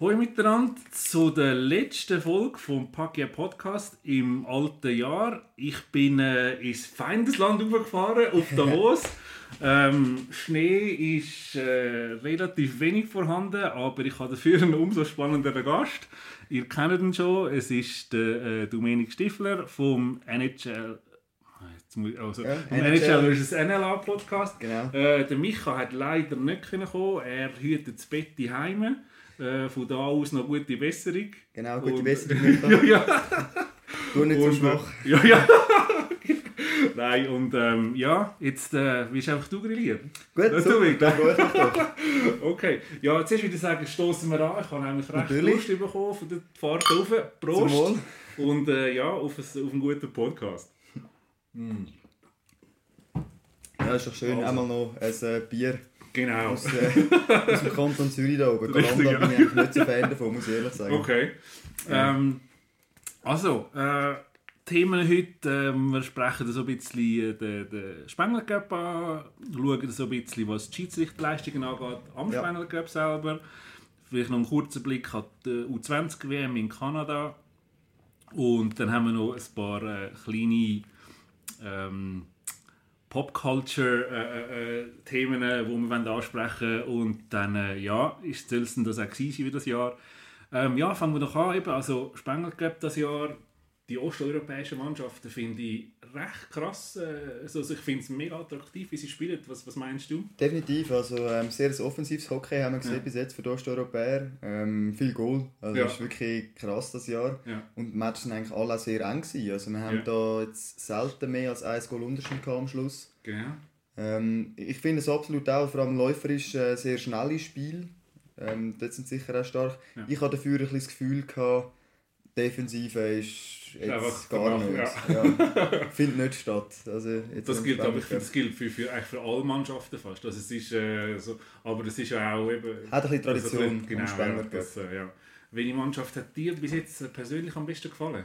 Hallo miteinander zu der letzten Folge vom Pakia Podcast im alten Jahr. Ich bin äh, ins Feindesland gefahren, auf Davos. ähm, Schnee ist äh, relativ wenig vorhanden, aber ich habe dafür einen umso spannenderen Gast. Ihr kennt ihn schon, es ist der äh, Dominik Stifler vom NHL Jetzt Also, Ja, NHL NHL vs. NLA Podcast. Genau. Äh, der Micha hat leider nicht kommen. Er hütet das Bett heim. Äh, von da aus noch gute Besserung. Genau, gute Und- Besserung. ja, ja. Du nicht so Und, schwach. äh, ja, ja. Nein, und ähm, ja, jetzt äh, willst du einfach du grillieren. Gut, super, tue ich. Okay, ja, jetzt würde ich sagen, stoßen wir an. Ich habe nämlich recht Natürlich. Lust bekommen von der Fahrt rauf. Prost! Und äh, ja, auf, ein, auf einen guten Podcast. Ja, ist doch schön, Also. einmal noch ein äh, Bier Genau. aus, äh, aus dem Kanton Zürich da oben. Richtig, Galanda ja. bin ich eigentlich nicht so Fan davon, muss ich ehrlich sagen. Okay. Ähm, also, äh, Themen heute, ähm, wir sprechen so ein bisschen äh, den, den Spengler Cup an, schauen so ein bisschen, was die Schiedsrichterleistungen angeht am Ja. Spengler Cup selber. Vielleicht noch einen kurzen Blick an die U20-WM in Kanada. Und dann haben wir noch ein paar äh, kleine ähm, Pop-Culture-Themen, äh, die wir ansprechen wollen. Und dann, äh, ja, ist es das auch gewesen wie das Jahr. Ähm, ja, fangen wir doch an. Eben. Also, Spengler Cup das Jahr, die osteuropäischen Mannschaften finde ich recht krass. Äh, also, ich finde es mega attraktiv, wie sie spielen. Was, was meinst du? Definitiv, also ähm, sehr ein offensives Hockey haben wir gesehen Ja. bis jetzt für die Osteuropäer. Ähm, viel Goal, also Ja. das ist wirklich krass das Jahr. Ja. Und die Matches sind eigentlich alle sehr eng gewesen. Also wir haben da jetzt selten mehr als ein Goal Unterschied am Schluss. Genau. Ähm, ich finde es absolut auch, vor allem läuferisch, äh, sehr schnelles Spiel. Ähm, dort sind sie sicher auch stark. Ich hatte dafür ein bisschen das Gefühl, gehabt, Defensive ist jetzt Einfach gar vermacht, nicht. Ja. Findet nicht statt. Also jetzt Das gilt, aber ich finde, das gilt für, für, eigentlich für alle Mannschaften fast. Also es ist, äh, so, aber es ist ja auch eben... Hat ein bisschen Tradition also, am genau, ja, das, äh, ja. Welche Mannschaft hat dir bis jetzt persönlich am besten gefallen?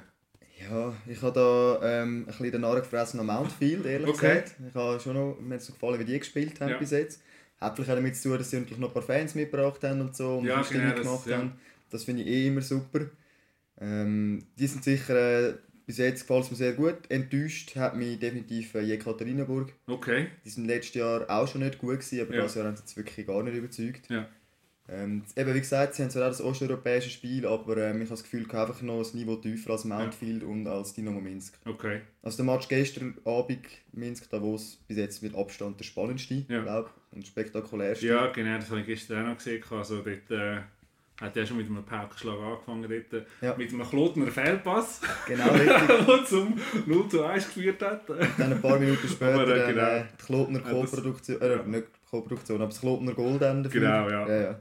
Ja, ich habe da ähm, ein bisschen den Narren gefressen an Mountfield, ehrlich Okay. gesagt. Ich habe schon noch, mir hat es gefallen, wie die gespielt haben Ja. bis jetzt. Hat vielleicht auch damit zu tun, dass sie natürlich noch ein paar Fans mitgebracht haben und so und Ja, Stimmung genau, das- gemacht ja. haben. Das finde ich eh immer super. Ähm, die sind sicher, äh, bis jetzt gefällt es mir sehr gut. Enttäuscht hat mich definitiv äh, Jekaterinenburg. Okay. Die sind letztes Jahr auch schon nicht gut gewesen, aber Ja. dieses Jahr haben sie jetzt wirklich gar nicht überzeugt. Ja. Ähm, eben wie gesagt, sie haben zwar auch das osteuropäische Spiel, aber ähm, ich habe das Gefühl, einfach noch ein Niveau tiefer als Mountfield und als Dynamo Minsk. Okay. Also der Match gestern Abend Minsk Davos bis jetzt mit Abstand der spannendste, Ja. glaube und spektakulärste. Ja, genau, das habe ich gestern auch noch gesehen. Also dort äh, hat er schon mit einem Paukenschlag angefangen. Dort, Ja. Mit einem Klotner Fehlpass, Genau der zum 0 zu 1 geführt hat. Dann ein paar Minuten später Aber, äh, dann, genau. äh, die Klotner Ja, das- Co-Produktion, äh, ja. nicht Co-Produktion, aber das Klotner Gold dann dafür. Genau, ja. ja, ja.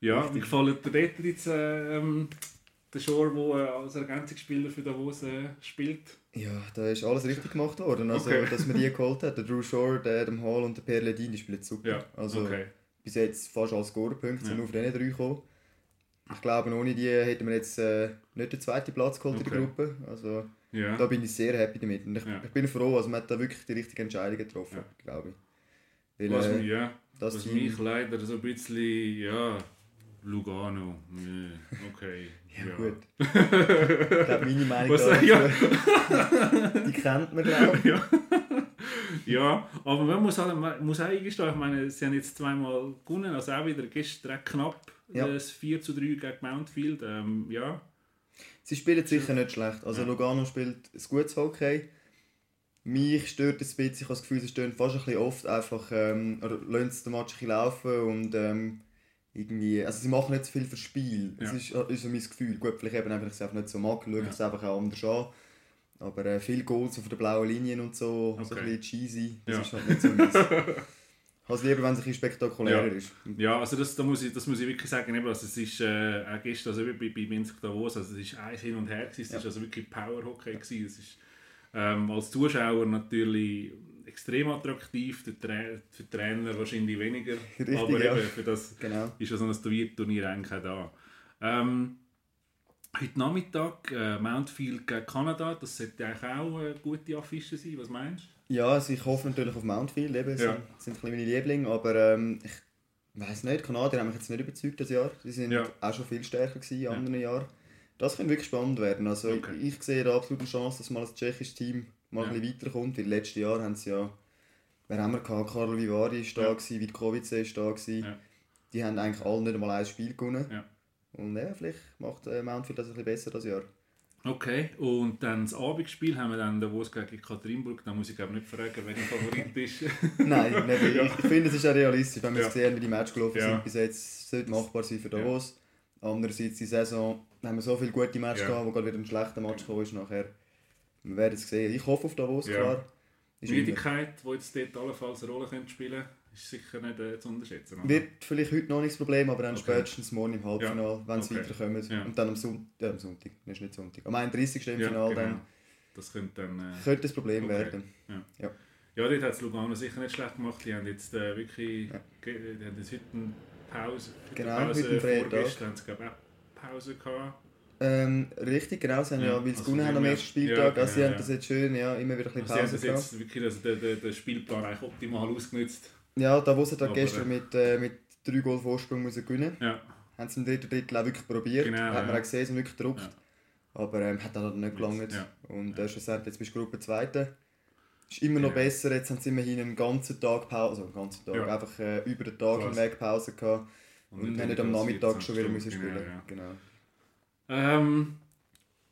Ja, wie gefällt dir dort jetzt äh, ähm, der Shore, der äh, als Ergänzungsspieler für Davos äh, spielt? Ja, da ist alles richtig gemacht worden. Also, Okay. dass man die geholt hat. Der Drew Shore, der Adam Hall und der Pierre Ledin, die spielen super. Ja, also, okay. bis jetzt fast alle Scorerpunkte sind Ja. auf diesen drei gekommen. Ich glaube, ohne die hätten wir jetzt äh, nicht den zweiten Platz geholt in Okay. der Gruppe. Also, Ja. da bin ich sehr happy damit. Und ich, Ja. ich bin froh, also man hat da wirklich die richtige Entscheidung getroffen, Ja. glaube ich. Weil, Was, äh, mich- ja, das was Team- mich leider so ein bisschen, ja, Lugano, nee, okay. Ja, gut. Ich glaube, meine Meinung Was- dazu, ja. die kennt man, glaube ich. ja. ja, aber man muss, halt, man muss auch eingestehen, ich meine, sie haben jetzt zweimal gewonnen, also auch wieder gestern knapp Ja. das 4 zu 3 gegen Mountfield. Ähm, ja, Sie spielen sicher nicht schlecht. Also Ja. Lugano spielt ein gutes Hockey. Mich stört es ein bisschen, ich habe das Gefühl, sie stehen fast ein bisschen oft einfach, ähm, oder lassen den Match ein bisschen laufen und ähm, irgendwie, also sie machen nicht so viel fürs Spiel. Das Ja. ist, äh, ist so mein Gefühl. Gut, vielleicht eben einfach, weil ich es einfach nicht so mag, schaue ich es einfach auch anders an. Aber äh, viel Goals auf der blauen Linien und so, so Okay. ein bisschen cheesy, das ist halt nicht so meins. Es lieber, wenn es ein bisschen spektakulärer Ja. ist. Ja, also das, da muss ich, das muss ich wirklich sagen, eben, also es ist äh, auch gestern, also bei, bei Minsk Davos, also es ist eins hin und her gewesen, es Ja. ist also wirklich Power-Hockey gewesen, es ist ähm, als Zuschauer natürlich extrem attraktiv, der, Tra für die Trainer wahrscheinlich weniger, Richtig, aber ja. eben für das Genau. ist ja so ein Turnier Turnier eigentlich auch da. Ähm, heute Nachmittag äh, Mountfield gegen Kanada, das sollte eigentlich auch eine gute Affische sein, was meinst du? Ja, also ich hoffe natürlich auf Mountfield, eben, das Ja. sind, sind meine Lieblinge, aber ähm, ich weiß nicht, die Kanadier haben mich jetzt nicht überzeugt das Jahr. Sie sind Ja. auch schon viel stärker gewesen in anderen Jahren. Das könnte wirklich spannend werden. Also Okay. ich sehe da absolut eine Chance, dass mal das tschechische Team mal Ja. ein bisschen weiterkommt. Weil letztes Jahr haben sie ja, wer haben wir gehabt? Karol Vivari ist da, Ja. gewesen, Vitkovice ist da. Gewesen. Ja. Die haben eigentlich alle nicht einmal ein Spiel gewonnen. Ja. Und ja, vielleicht macht äh, Mountfield das ein bisschen besser das Jahr. Okay, und dann das Abendspiel haben wir dann Davos gegen Katrinburg. Da muss ich glaube nicht fragen, wer der Favorit ist. Nein, nicht, ich, ich finde, es ist auch realistisch, wenn wir Ja. sehen, wie die Match gelaufen Ja. sind bis jetzt. sollte machbar sein für Davos. Andererseits, die Saison haben wir so viele gute Matches Ja. gehabt, wo gerade wieder ein schlechter Match gekommen ist nachher. Wir werden es sehen. Ich hoffe auf Davos, Ja. klar. Müdigkeit, die jetzt dort allenfalls eine Rolle könnte spielen ist sicher nicht äh, zu unterschätzen. oder? Wird vielleicht heute noch nicht das Problem, aber dann Okay. spätestens morgen im Halbfinale, wenn sie Okay. weiterkommen. Ja. Und dann am, Son äh, am Sonntag, das ist nicht Sonntag, am 31. im Ja, Finale genau. dann Das könnte dann... Äh, könnte das Problem Okay. werden. Ja, dort hat es Lugano sicher nicht schlecht gemacht. Die haben jetzt äh, wirklich... Ja. Die haben jetzt heute eine Pause... heute Genau, Pause heute. Vorgestern haben sie glaube ich auch Pause gehabt. Ähm, richtig, genau. Sie haben Ja, ja, weil sie also haben am ersten Spieltag. ja, also sie genau, haben ja. das jetzt schön, ja, immer wieder ein bisschen Also sie haben Pause das jetzt wirklich also den, den, den Spielplan eigentlich optimal ausgenutzt. Ja, Davos hat Aber, gestern äh, mit, äh, mit drei Goal Vorsprung müssen gewinnen. Ja, Haben sie im dritten Drittel auch wirklich probiert. Genau, hat man ja. auch gesehen, sie haben wirklich gedruckt. Ja. Aber ähm, hat dann halt nicht gelangt. Ja. Und äh, schlussendlich jetzt bist du Gruppe Zweite. Ist immer noch besser. Jetzt haben sie immerhin einen ganzen Tag Pause, also einen ganzen Tag, einfach äh, über den Tag Krass. hinweg Pause gehabt. Und, haben nicht am Nachmittag schon wieder müssen Genau, spielen. Genau. Ähm,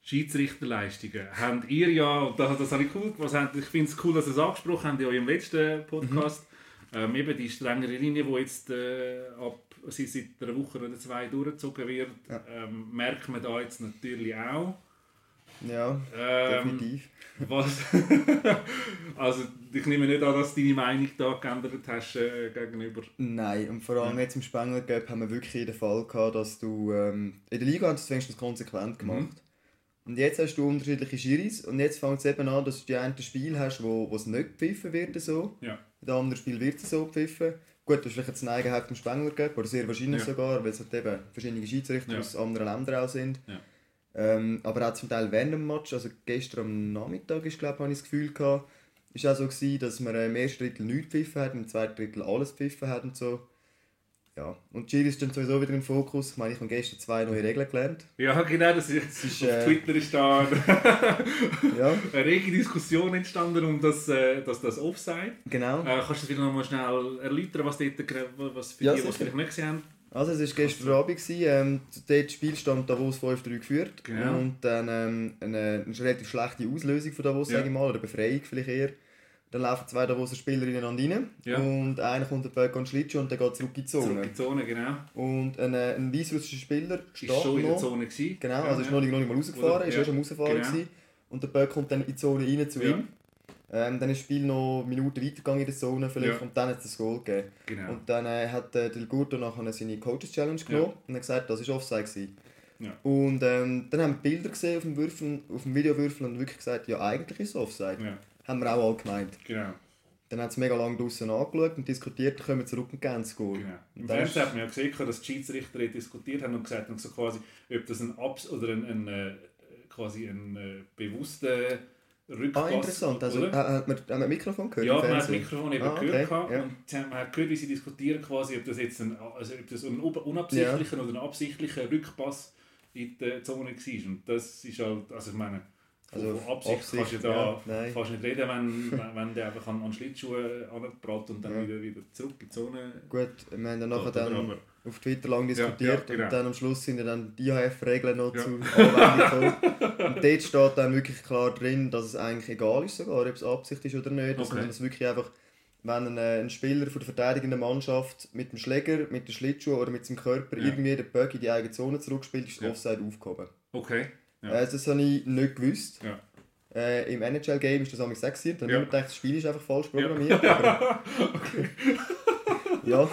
Schiedsrichterleistungen. Habt ihr ja, und das, das habe ich cool, habt, ich finde es cool, dass ihr es angesprochen habt in eurem letzten Podcast, ähm, eben die strengere Linie, die jetzt äh, ab sie seit einer Woche oder zwei durchgezogen wird, Ja. ähm, merkt man da jetzt natürlich auch. Ja, Ähm, definitiv. was, also ich nehme nicht an, dass du deine Meinung da geändert hast äh, gegenüber. Nein, und vor allem jetzt im Spengler Cup haben wir wirklich den Fall gehabt, dass du ähm, in der Liga haben sie es wenigstens konsequent gemacht. Mhm. Und jetzt hast du unterschiedliche Schiris und jetzt fängt es eben an, dass du die einen Spiel hast, wo, wo es nicht gepfiffen wird so. Ja. In anderen Spiel wird es so gepfiffen. Gut, das ist vielleicht jetzt eine Eigenheit vom Spengler Cup, oder sehr wahrscheinlich Ja. sogar, weil es halt eben verschiedene Schiedsrichter Ja. aus anderen Ländern auch sind. Ja. Ähm, aber auch zum Teil während dem Match, also gestern am Nachmittag ist, glaube ich, habe ich das Gefühl gehabt, ist auch so gewesen, dass wir im ersten Drittel nichts gepfiffen haben, im zweiten Drittel alles gepfiffen haben und so. Ja, und Chile ist dann sowieso wieder im Fokus. Ich meine, ich habe gestern zwei neue Regeln gelernt. Ja, genau, das ist, ist, auf äh, Twitter ist da Ja, eine rege Diskussion entstanden um das, äh, das, das Offside. genau. Äh, kannst du das wieder noch mal schnell erläutern, was, dort, was für Ja, die, die es vielleicht nicht gesehen haben? Also es war gestern Abend, gewesen, ähm, dort Spielstand Davos 5-3 geführt Genau. und dann ähm, eine, eine relativ schlechte Auslösung von Davos, Ja. sage ich mal, oder Befreiung vielleicht eher. Dann laufen zwei Davoser Spieler ineinander rein Ja. und einer kommt den Böck den Schlittschuh und der geht zurück in die Zone. Zurück in die Zone, genau. Und ein, äh, ein weißrussischer Spieler steht Ist schon in der noch. Zone gewesen. Genau, Ja, also ist ja. noch nicht, noch nicht mal rausgefahren, Oder- ist ja. ja schon am rausfahren Genau. gewesen. Und der Böck kommt dann in die Zone rein zu Ja. ihm. Ähm, dann ist das Spiel noch Minuten weitergegangen in der Zone vielleicht Ja. und dann hat es das Goal gegeben. Genau. Und dann äh, hat äh, Del Gurto nachher seine Coaches Challenge genommen und hat gesagt, das war Offside. Gewesen. Ja. Und ähm, dann haben wir Bilder gesehen auf dem, Würfel, auf dem Videowürfel und wirklich gesagt, ja eigentlich ist es Offside. Ja, Haben wir auch alle gemeint. genau. Dann haben sie mega lange draußen angeschaut und diskutiert, dann kommen wir zurück und gehen das Goal. genau. Im Fernsehen hat man ja gesehen, dass die Schiedsrichter diskutiert haben und gesagt haben, so quasi, ob das ein Abs oder ein, ein, äh, quasi ein äh, bewusster Rückpass Ah, interessant. Also, oder? äh, hat man, hat man ein Mikrofon gehört Ja, man hat das? Mikrofon eben Ah, gehört okay, gehabt ja. und man hat gehört, wie sie diskutieren, quasi, ob das jetzt ein, also ob das ein un- unabsichtlicher oder ein absichtlicher Rückpass in die Zone war. Und das ist halt, also ich meine, Also, von Absicht, Absicht, kannst du da ja, fast nicht reden, wenn, wenn, der einfach an, an Schlittschuhe angebracht und dann Ja. wieder, wieder zurück in die Zone Gut, wir haben dann nachher dann auf Twitter lang diskutiert ja, genau. und dann am Schluss sind dann die IHF-Regeln noch zur Anwendung gekommen. und dort steht dann wirklich klar drin, dass es eigentlich egal ist sogar, ob es Absicht ist oder nicht, Okay. sondern dass wirklich einfach, wenn ein, äh, ein Spieler von der verteidigenden Mannschaft mit dem Schläger, mit den Schlittschuhen oder mit seinem Körper irgendwie den Böck in die eigene Zone zurückspielt, ist das. Offside aufgehoben. Okay. Ja. Äh, das habe ich nicht gewusst. Ja. Äh, Im NHL-Game ist das auch gesagt. Dann habe Ja. ich gedacht, das Spiel ist einfach falsch programmiert. ja. ja.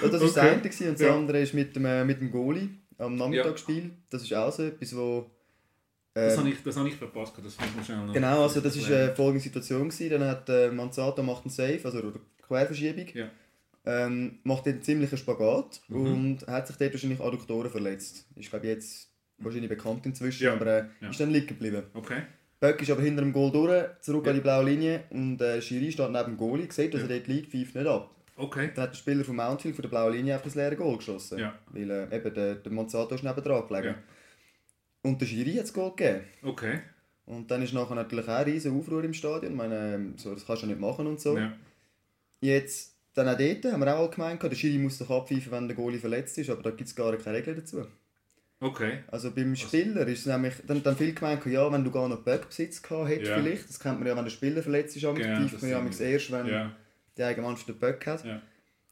Das war das Okay. eine gewesen. und das andere ist mit dem, äh, mit dem Goalie am Nachmittagsspiel. Das ist auch so etwas, wo... Das Äh, habe ich, das habe ich verpasst, das fand ich schnell genau, also das war äh, folgende Situation. Gewesen. Dann hat äh, Manzato macht einen Save, also oder Querverschiebung. Ja. Ähm, macht einen ziemlichen Spagat Mhm. und hat sich dort wahrscheinlich Adduktoren verletzt. Ist glaube jetzt wahrscheinlich bekannt inzwischen, Ja. aber äh, Ja. ist dann liegen geblieben. Okay. Böck ist aber hinter dem Goal durch, zurück Ja. an die blaue Linie und äh, Schiri steht neben dem Goalie, sieht, dass er dort liegt, pfeift nicht ab. Okay. Da hat der Spieler von Mountfield von der blauen Linie einfach das leere Goal geschossen. Ja. Weil äh, eben der, der Monsanto ist nebendran gelegen. Ja. Und der Schiri hat das Goal gegeben. Okay. Und dann ist nachher natürlich auch ein riesen Aufruhr im Stadion. Ich meine, ähm, so, das kannst du ja nicht machen und so. Ja. Jetzt, dann auch dort haben wir auch gemeint, der Schiri muss doch abpfeifen, wenn der Goalie verletzt ist, aber da gibt es gar keine Regeln dazu. Okay. Also beim Spieler ist es nämlich, dann, dann viel gemeint, ja, wenn du gar noch Böckbesitz gehabt hättest Ja. vielleicht, das kennt man ja, wenn der Spieler verletzt ist, genau, Genau, das man ja manchmal erst, wenn Ja. der eigene Mannschaft den Böck hat. ja.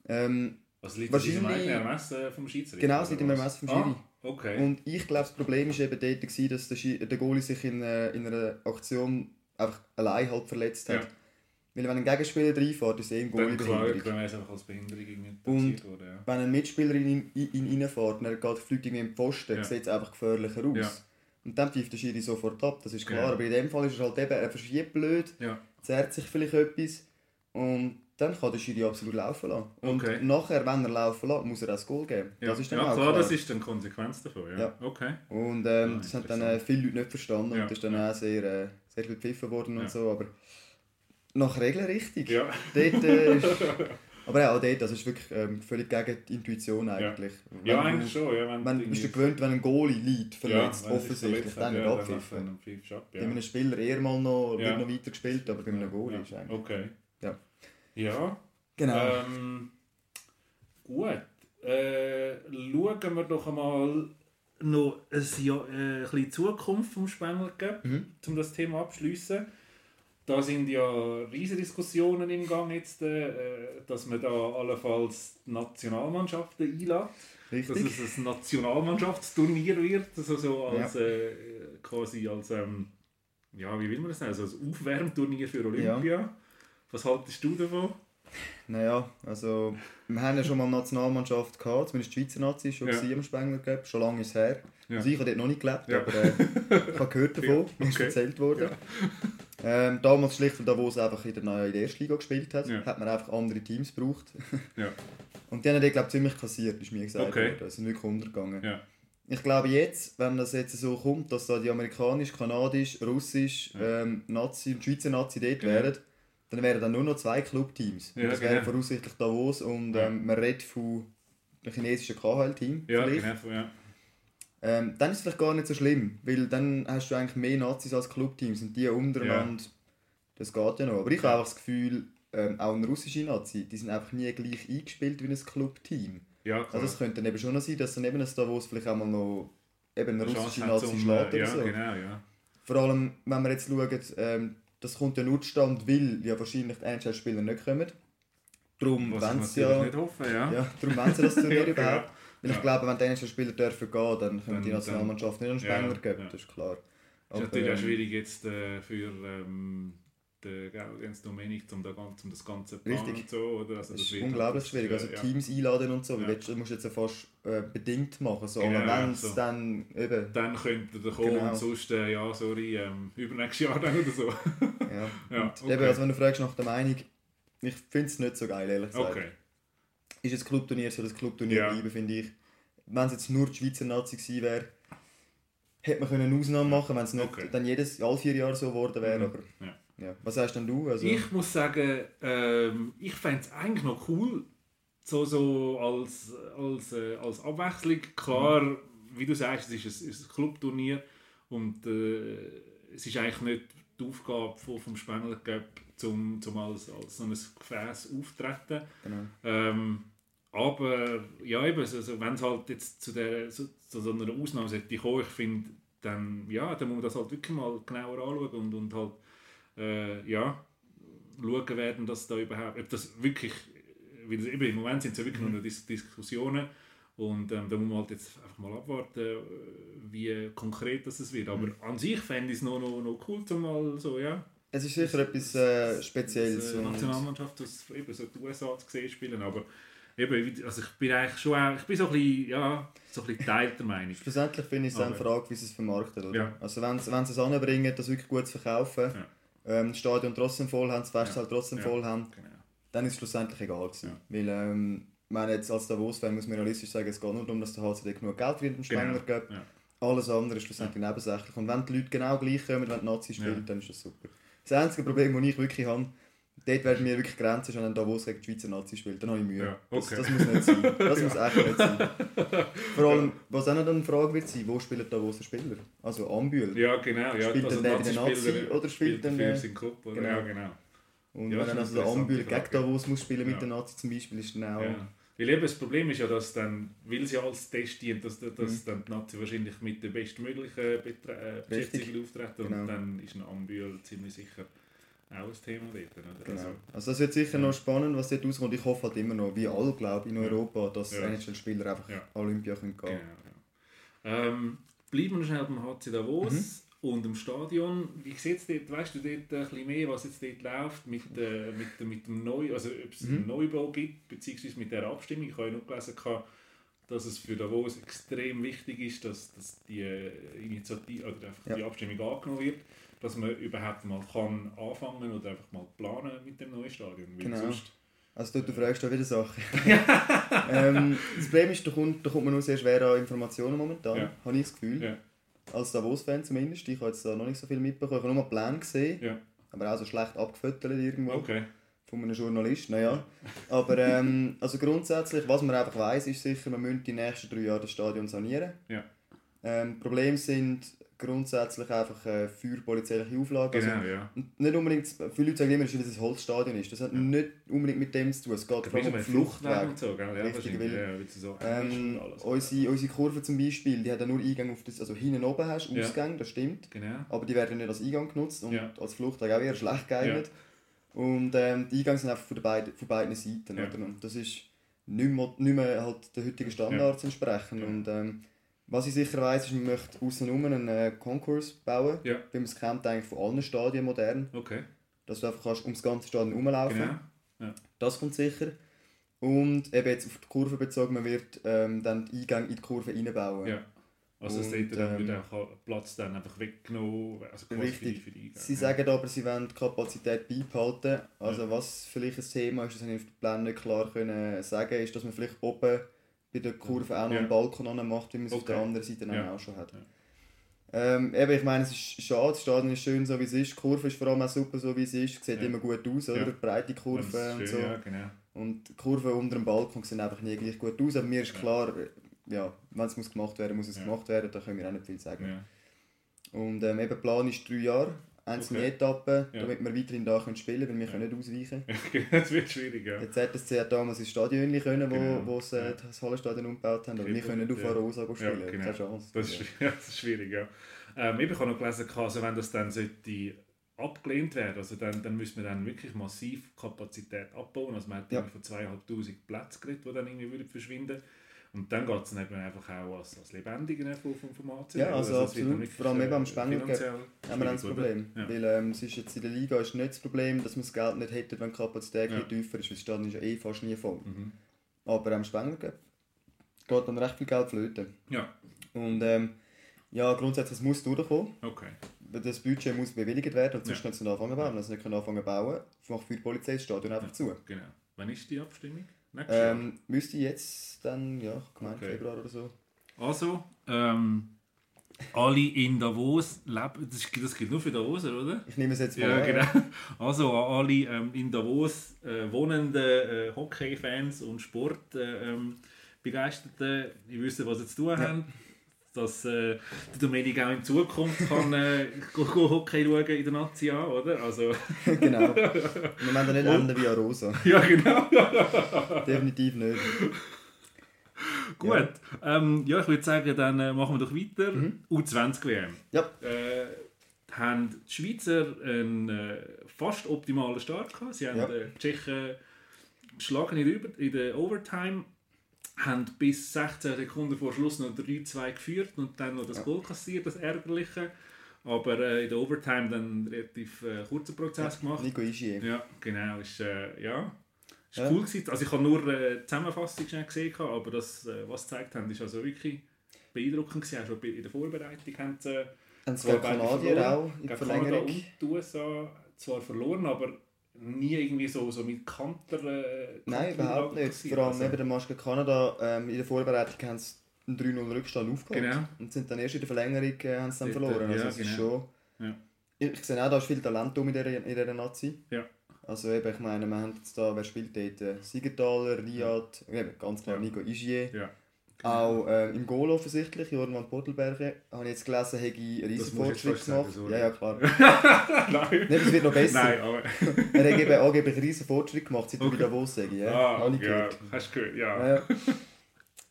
Ähm, Was liegt das in Wahrscheinlich- diesem eigenen Ermessen vom Schiedsrichter? Genau, es liegt im? Ermessen vom Schiri. Ah, okay. Und ich glaube, das Problem war eben dort, gewesen, dass der, Schi- der Goalie sich in, äh, in einer Aktion einfach allein halt verletzt hat. Ja. Weil wenn ein Gegenspieler reinfährt, ist es eh ein dann klar, dann wäre es einfach als Behinderung passiert wurde. Ja. Wenn ein Mitspieler in ihn, in reinfährt und er geht, fliegt irgendwie im Pfosten, Ja. sieht es einfach gefährlicher aus. Ja. Und dann pfeift der Schiri sofort ab, das ist klar. Genau. Aber in dem Fall ist es halt eben, er verschiebt blöd, Ja. zerrt sich vielleicht etwas und dann kann der Schiri absolut laufen lassen. Und Okay. nachher, wenn er laufen lässt, muss er auch das Goal geben. Ja. Das ist dann ja, klar, klar. das ist dann Konsequenz davon. Ja. Ja. Okay. Und ähm, Ah, das haben dann äh, viele Leute nicht verstanden Ja, und das ist dann ja. auch sehr, äh, sehr viel gepfiffen worden Ja. und so, aber nach Regeln richtig. Ja. Dort, äh, ist, aber auch dort, das ist wirklich ähm, völlig gegen die Intuition eigentlich. ja, Wenn eigentlich du, schon. Ja, wenn wenn, du bist du gewöhnt, wenn ein Goalie liegt, verletzt, ja, offensichtlich, dann nicht ja, abpfiffen. Bei ja. einem Spieler eher mal noch, Ja. wird noch weiter gespielt, aber bei einem Goalie Ja. ist eigentlich... Okay. Ja. Ja. Genau. Ähm, gut. Äh, schauen wir doch einmal noch ein, Jahr, äh, ein bisschen Zukunft vom Spengler Mhm. um das Thema abschließen. Da sind ja riesige Diskussionen im Gang jetzt, äh, dass man da allenfalls die Nationalmannschaften einlädt. Dass Richtig. es ein Nationalmannschaftsturnier wird, also so als, äh, quasi als, ähm, ja, wie will man das nennen, also als Aufwärmturnier für Olympia. Was haltest du davon? Naja, also wir haben ja schon mal eine Nationalmannschaft gehabt, zumindest die Schweizer Nazi schon Ja. ja. am Spengler Cup, schon lange ist her. Ja. Also ich habe dort noch nicht gelebt, Ja. aber äh, ich habe gehört davon, Ja, mir ist erzählt worden. Ähm, damals schlicht, weil Davos einfach in der, neuen- in der ersten Liga gespielt hat, Ja. hat man einfach andere Teams gebraucht. Ja. Und die haben dort, glaube ich, ziemlich kassiert, ist mir gesagt Okay. worden. Sie sind wirklich untergegangen. Ja. Ich glaube jetzt, wenn das jetzt so kommt, dass da die amerikanisch, kanadisch, russisch, Ja. ähm, Nazi und Schweizer Nazi dort Genau. wären, dann wären dann nur noch zwei Clubteams. Ja, das wären genau. voraussichtlich Davos und Ja. ähm, man redet von einem chinesischen KHL-Team. Ja, vielleicht. genau. Ja. Ähm, dann ist es vielleicht gar nicht so schlimm, weil dann hast du eigentlich mehr Nazis als Clubteams und die untereinander, das geht ja noch. Aber ich habe auch das Gefühl, ähm, auch ein russischer Nazi, die sind einfach nie gleich eingespielt wie ein Clubteam. ja, klar. Also es könnte dann eben schon noch sein, dass dann eben ein Davos vielleicht auch mal noch eben eine russische Nazi zum, schlägt oder ja, so. genau, ja. Vor allem, wenn wir jetzt schauen, ähm, das kommt ja nur zustande, weil ja wahrscheinlich die NHL-Spieler nicht kommen. Darum wollen sie ja, nicht hoffe, ja. ja, darum wollen sie das Turnier Ja, überhaupt. Weil ich Ja. glaube, wenn die NHL-Spieler dürfen gehen, dann können die Nationalmannschaft nicht an den Ja, geben, ja. das ist klar. ist natürlich auch ähm, schwierig jetzt äh, für ähm, den Dominik, um, da, um das Ganze zu planen Richtig. und so. Oder? Also Das ist unglaublich das, schwierig. äh, Also ja. Teams einladen und so, Ja. willst, du musst jetzt ja fast äh, bedingt machen. So, Genau, aber wenn es so. dann eben. Dann könnte er kommen Genau. und sonst, äh, ja, sorry, ähm, übernächstes Jahr dann oder so. Ja. Ja, Und okay. eben, also wenn du fragst nach der Meinung, ich finde es nicht so geil, ehrlich gesagt. Okay. Ist jetzt Clubturnier, soll das Clubturnier Ja. bleiben, finde ich. Wenn es jetzt nur die Schweizer Nazi gewesen wäre, hätte man können eine Ausnahme machen wenn es nicht Okay. dann jedes, alle vier Jahre so geworden wäre. Mhm. Aber, Ja. ja. Was sagst denn du? Also, Ich muss sagen, ähm, ich fände es eigentlich noch cool, so, so als, als, äh, als Abwechslung. Klar, wie du sagst, es ist ein, es ist ein Clubturnier und äh, es ist eigentlich nicht die Aufgabe von, vom Spengler Cup, zum, zum als, als so ein Gefäß auftreten. genau. Ähm, aber ja, eben, also, wenn es halt jetzt zu, der, zu, zu so einer Ausnahme sollte kommen, ich finde, dann, ja, dann muss man das halt wirklich mal genauer anschauen und, und halt, äh, ja, schauen werden, dass da überhaupt, ob das wirklich, weil das, eben, im Moment sind es ja wirklich nur noch Dis Diskussionen und ähm, da muss man halt jetzt einfach mal abwarten, äh, wie konkret das wird. Aber an sich fände ich es noch, noch, noch cool, zum mal so, ja, Es ist sicher etwas äh, Spezielles. die und- Nationalmannschaft aus eben so die USA zu sehen spielen, aber eben, also ich bin eigentlich schon auch, ich bin so ein bisschen, ja, so ein bisschen geteilter Meinung. Schlussendlich finde ich es Aber- eine Frage, wie sie es vermarkten. Oder? Ja. Also wenn sie, es anbringen, das wirklich gut zu verkaufen, Ja. ähm, das Stadion trotzdem voll haben, das Festsaal Ja. trotzdem voll haben, Genau. dann ist es schlussendlich egal gewesen. Weil, ähm, ich meine, jetzt als Davos-Fan muss man realistisch sagen, es geht nur darum, dass der HCD genug Geld verdient im Spengler Genau. gibt. Alles andere ist schlussendlich nebensächlich. Und wenn die Leute genau gleich kommen, wenn die Nazi spielt, Ja. dann ist das super. Das einzige Problem, das ich wirklich habe, dort werden mir wirklich Grenzen, wenn Davos gegen die Schweizer Nazi spielt, dann habe ich Mühe. Ja, okay. das, das muss nicht sein. Das muss echt nicht sein. Vor allem, was auch noch eine Frage wird sein, wo spielt Davos Spieler? Also Ambühl. Ja, genau. Ja, Spielt also er neben den Nazi oder spielt er- für seinen Club? Oder? Genau. Ja, genau. Und Ja, wenn ist also eine Ambühl gegen. Davos muss spielen mit Ja. den Nazi zum Beispiel, ist dann auch... Ja. Weil eben das Problem ist ja, dass dann, weil es ja als Test dient, dass, dass Mhm. dann die Nazi wahrscheinlich mit der bestmöglichen äh. Beschäftigung auftreten und Genau. dann ist ein Ambühl ziemlich sicher auch ein Thema dort. Oder? Genau. Also, Also das wird sicher Ja. noch spannend, was dort rauskommt. Ich hoffe halt immer noch, wie alle glaube in Ja. Europa, dass Ja. NHL-Spieler einfach Ja. Olympia können gehen genau, ja. ähm, bleiben wir schnell beim HC Davos Mhm. und im Stadion. Wie sieht es dort, weißt du dort ein bisschen mehr, was jetzt dort läuft mit, äh, mit, mit dem Neu, also ob es einen Mhm. Neubau gibt, beziehungsweise mit der Abstimmung. Ich habe ja noch gelesen, dass es für Davos extrem wichtig ist, dass, dass die äh, Initiative oder einfach die Ja. Abstimmung angenommen wird, dass man überhaupt mal kann anfangen oder einfach mal planen mit dem neuen Stadion. Genau. sonst- Also du, du fragst da wieder Sachen. ähm, das Problem ist, da kommt, da kommt man nur sehr schwer an Informationen momentan, Ja. habe ich das Gefühl. Ja. Als Davos-Fan zumindest. Ich habe jetzt da noch nicht so viel mitbekommen. Ich habe nur mal Pläne gesehen, Ja. aber auch so schlecht abgefüttert irgendwo Okay. von einem Journalist. Naja. Aber ähm, also grundsätzlich, was man einfach weiß, ist sicher, man müsste die nächsten drei Jahre das Stadion sanieren. Ja. Ähm, Problem sind grundsätzlich einfach äh, für polizeiliche Auflagen. Genau, Also, ja. nicht unbedingt, viele Leute sagen immer, dass es ein Holzstadion ist. Das hat Ja. nicht unbedingt mit dem zu tun. Es geht Da vor allem du um bei Fluchtweg. Fluchtweg und so? Ja, Richtig, weil, ja, so Ähm, alles. unsere, unsere Kurve zum Beispiel, die hat ja nur Eingang auf das, also hinten oben hast, Ja. Ausgang, das stimmt. Genau. Aber die werden nicht als Eingang genutzt und als Fluchtweg auch eher schlecht geeignet. Und ähm, die Eingänge sind einfach von, der beiden, von beiden Seiten. Oder? Und das ist nicht mehr, nicht mehr halt den heutigen Standards entsprechen. Ja. Und ähm, was ich sicher weiss, ist, man möchte außen einen äh, Konkurs bauen, Ja. wie man es kennt eigentlich von allen Stadien modern. Okay. Dass du einfach kannst ums ganze Stadion rumlaufen Genau. Das kommt sicher. Und eben jetzt auf die Kurve bezogen, man wird ähm, dann die Eingänge in die Kurve reinbauen. Ja. Also es dort dann ähm, wird auch Platz dann einfach weggenommen, also quasi Richtig. für die, Eingänge. Sie sagen aber, sie wollen die Kapazität beibehalten. Also was vielleicht ein Thema ist, das habe ich auf den Plänen nicht klar können sagen, ist, dass man vielleicht oben bei der Kurve auch noch Ja. einen Balkon macht, wie man es auf Okay. der anderen Seite dann Ja. auch schon hat. Ja. Ähm, eben, ich meine, es ist schade, das Stadion ist schön so wie es ist, die Kurve ist vor allem auch super so wie es ist, sieht Ja. immer gut aus, oder? Ja. Breite Kurve und schön, so. Ja, genau. Und die Kurven unter dem Balkon sehen einfach nie gleich gut aus, aber mir ist Ja. klar, ja, wenn es muss gemacht werden muss, es Ja. gemacht werden, da können wir auch nicht viel sagen. Ja. Und ähm, eben, der Plan ist drei Jahre, einzelne Okay. Etappen, Ja. damit wir weiterhin da können spielen können, weil wir Ja. können nicht ausweichen. das wird schwierig, ja. ZSC hat damals ins Stadion können, wo, Genau. wo sie Ja. das Hallenstadion umgebaut haben, aber wir können ja. auf Arosa spielen, Ja, genau. keine Chance. Das ist, ja, das ist schwierig, ja. Ähm, ich habe noch gelesen, also wenn das dann sollte abgelehnt werden, also dann, dann müssen wir dann wirklich massiv Kapazität abbauen. Also man hat Ja. von 2500 Plätzen geredet, die dann irgendwie würden verschwinden Und dann geht es dann eben einfach auch als, als Lebendiger vom, ACL. Ja, also es wird absolut. Vor allem eben am äh, finanziell haben wir das? Problem. Ja. Weil ähm, es ist jetzt in der Liga ist nicht das Problem, dass man das Geld nicht hätte, wenn die Kapazität Ja. tiefer ist, weil das Stadion ist ja eh fast nie voll. Mhm. Aber am Spengler geht dann recht viel Geld flöten. Ja, Und ähm, ja, grundsätzlich es muss durchkommen. okay. Das Budget muss bewilligt werden und sonst Ja. können sie nicht anfangen bauen. Wenn sie nicht können anfangen bauen, macht für die Polizei das Stadion einfach zu. Genau. Wann ist die Abstimmung? Nächstes? Ähm, müsste jetzt dann, ja, ich meine Okay. Februar oder so. Also, ähm, alle in Davos leben, das, das gilt nur für Davoser, oder? Ich nehme es jetzt mal Ja, an. genau. Also an alle ähm, in Davos äh, wohnenden äh, Hockey-Fans und Sportbegeisterten, äh, ähm, Begeisterten, die wissen, was sie zu tun Ja. haben. Dass äh, der Dominik auch in Zukunft kann äh, Hockey schauen in der Nazi an, oder? Also, genau. Wir da nicht enden wie Arosa. ja, genau. Definitiv nicht. Gut. Ähm, ja, ich würde sagen, dann äh, machen wir doch weiter. Mhm. U20-WM. Ja. Äh, haben die Schweizer einen äh, fast optimalen Start gehabt. Sie haben Ja. äh, die Tschechen geschlagen in der, Über in der Overtime, haben bis 16 Sekunden vor Schluss noch 3-2 geführt und dann noch das Ja. Goal kassiert, das Ärgerliche. Aber äh, in der Overtime dann einen relativ äh, kurzen Prozess gemacht. Nico Ischier. Ja, genau. Ist, äh, ja. Ist Ja. cool gewesen. Also ich habe nur äh, die Zusammenfassung schnell gesehen, aber das, äh, was sie gezeigt haben, ist also wirklich beeindruckend gewesen. Auch schon bei- in der Vorbereitung haben sie äh, Zwar Kanadier auch in der gegen Kanada Verlängerung. und die USA zwar verloren, aber nie irgendwie so, so mit Kanter... Äh, Nein, Kanter- überhaupt nicht. Vor allem Also, neben Match gegen Kanada ähm, in der Vorbereitung haben sie einen 3-0 Rückstand aufgeholt. Genau. Und sind dann erst in der Verlängerung äh, haben sie dann verloren. Also ja, es ist genau. schon... Ja. Ich, ich sehe auch, da ist viel Talent um in dieser, in dieser Nazi. Ja. Also eben, ich meine, wir haben jetzt da, wer spielt dort? Siegenthaler, Riyad, eben, ganz klar Ja. Nico Igier. Ja. Auch äh, im Goal offensichtlich, Jordan van Pottelberger, habe ich jetzt gelesen, hätte einen riesen du Fortschritt sagen, gemacht. sorry. Ja, ja, klar. Nein. Nein, das wird noch besser. Nein, aber. Er hat eben angeblich einen riesen Fortschritt gemacht, seit Okay. bei Davos sage, ja. ah, Habe ich ja, gehört. hast du gehört, ja. Ja, ja.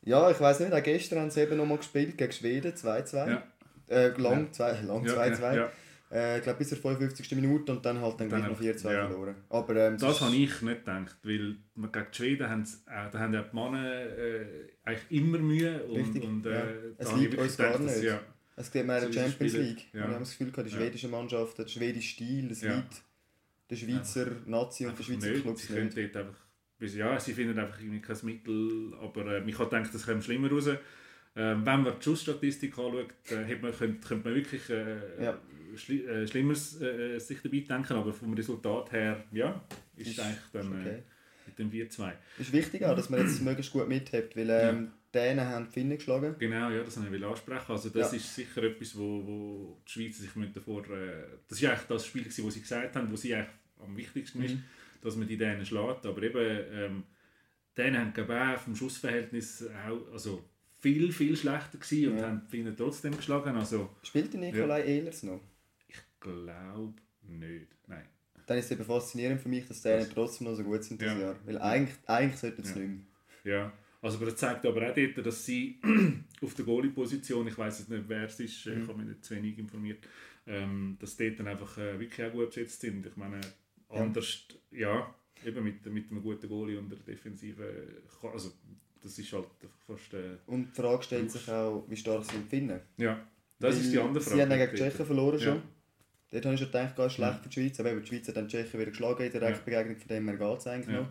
ja, ich weiss nicht, auch gestern haben sie eben noch mal gespielt gegen Schweden, 2-2. Ja. Äh, lang 2 lang Ja, 2-2. ja, ja. Äh, ich glaube bis zur 55. Minute und dann halt dann, Dann gleich noch einfach- 4-2 ja. verloren. Aber ähm, Das ist- habe ich nicht gedacht, weil gegen die Schweden haben, äh, da haben ja die Männer äh, eigentlich immer Mühe und, Richtig, und äh, ja. Es liegt uns gar gedacht, dass- nicht. Ja, Es sieht man in der Champions spielen. League. Ja. Wir haben das Gefühl, die schwedische Mannschaft, der schwedische Stil, das Ja. liegt der Schweizer Nazi und der Schweizer nicht. Clubs Sie nicht. dort einfach, ja, sie finden einfach irgendwie kein Mittel, aber äh, ich habe gedacht, das kommt schlimmer raus. Ähm, wenn man die Schussstatistik anschaut, äh, hat man, könnte, könnte man wirklich äh, Ja. schli äh, Schlimmeres äh, sich dabei denken, aber vom Resultat her, ja, ist, Ist- eigentlich dann ist äh, okay. mit dem 4-2. Ist wichtig auch, dass man jetzt möglichst gut mithabt, weil ähm, die Dänen haben die Finnen geschlagen. Genau, ja, das wollte ich ansprechen. Also das Ja. ist sicher etwas, wo, wo die Schweizer sich davor... Äh, das war eigentlich das Spiel, das sie gesagt haben, wo sie eigentlich am wichtigsten ist, Mhm. dass man die Dänen schlägt. Aber eben, ähm, die Dänen haben glaube ich, vom Schussverhältnis auch, also viel, viel schlechter gewesen und Ja. haben Finnen trotzdem geschlagen. Also Spielt der Nikolai Ehlers noch? ich glaube nicht. Nein. Dann ist es eben faszinierend für mich, dass die Dänen trotzdem noch so gut sind dieses Ja. Jahr. Weil eigentlich, eigentlich sollten sie Ja. nicht mehr. Ja. Also, aber das zeigt aber auch dort, dass sie auf der Goalie-Position, ich weiß jetzt nicht, wer es ist, Mhm. ich habe mich nicht zu wenig informiert, ähm, dass dort dann einfach äh, wirklich auch gut besetzt sind. Ich meine, anders, ja, eben mit, mit einem guten Goalie und der Defensive, also das ist halt fast, äh, Und die Frage stellt sich auch, wie stark sind die Finnen? ja, das ist die Weil andere Frage. Sie haben gegen die. Tschechen verloren schon. Ja. Dort habe ich schon gedacht, gar schlecht für die Schweiz. Aber die Schweiz hat dann die Tschechen wieder geschlagen in der Ja. Direktbegegnung, von dem her geht es eigentlich Ja. noch.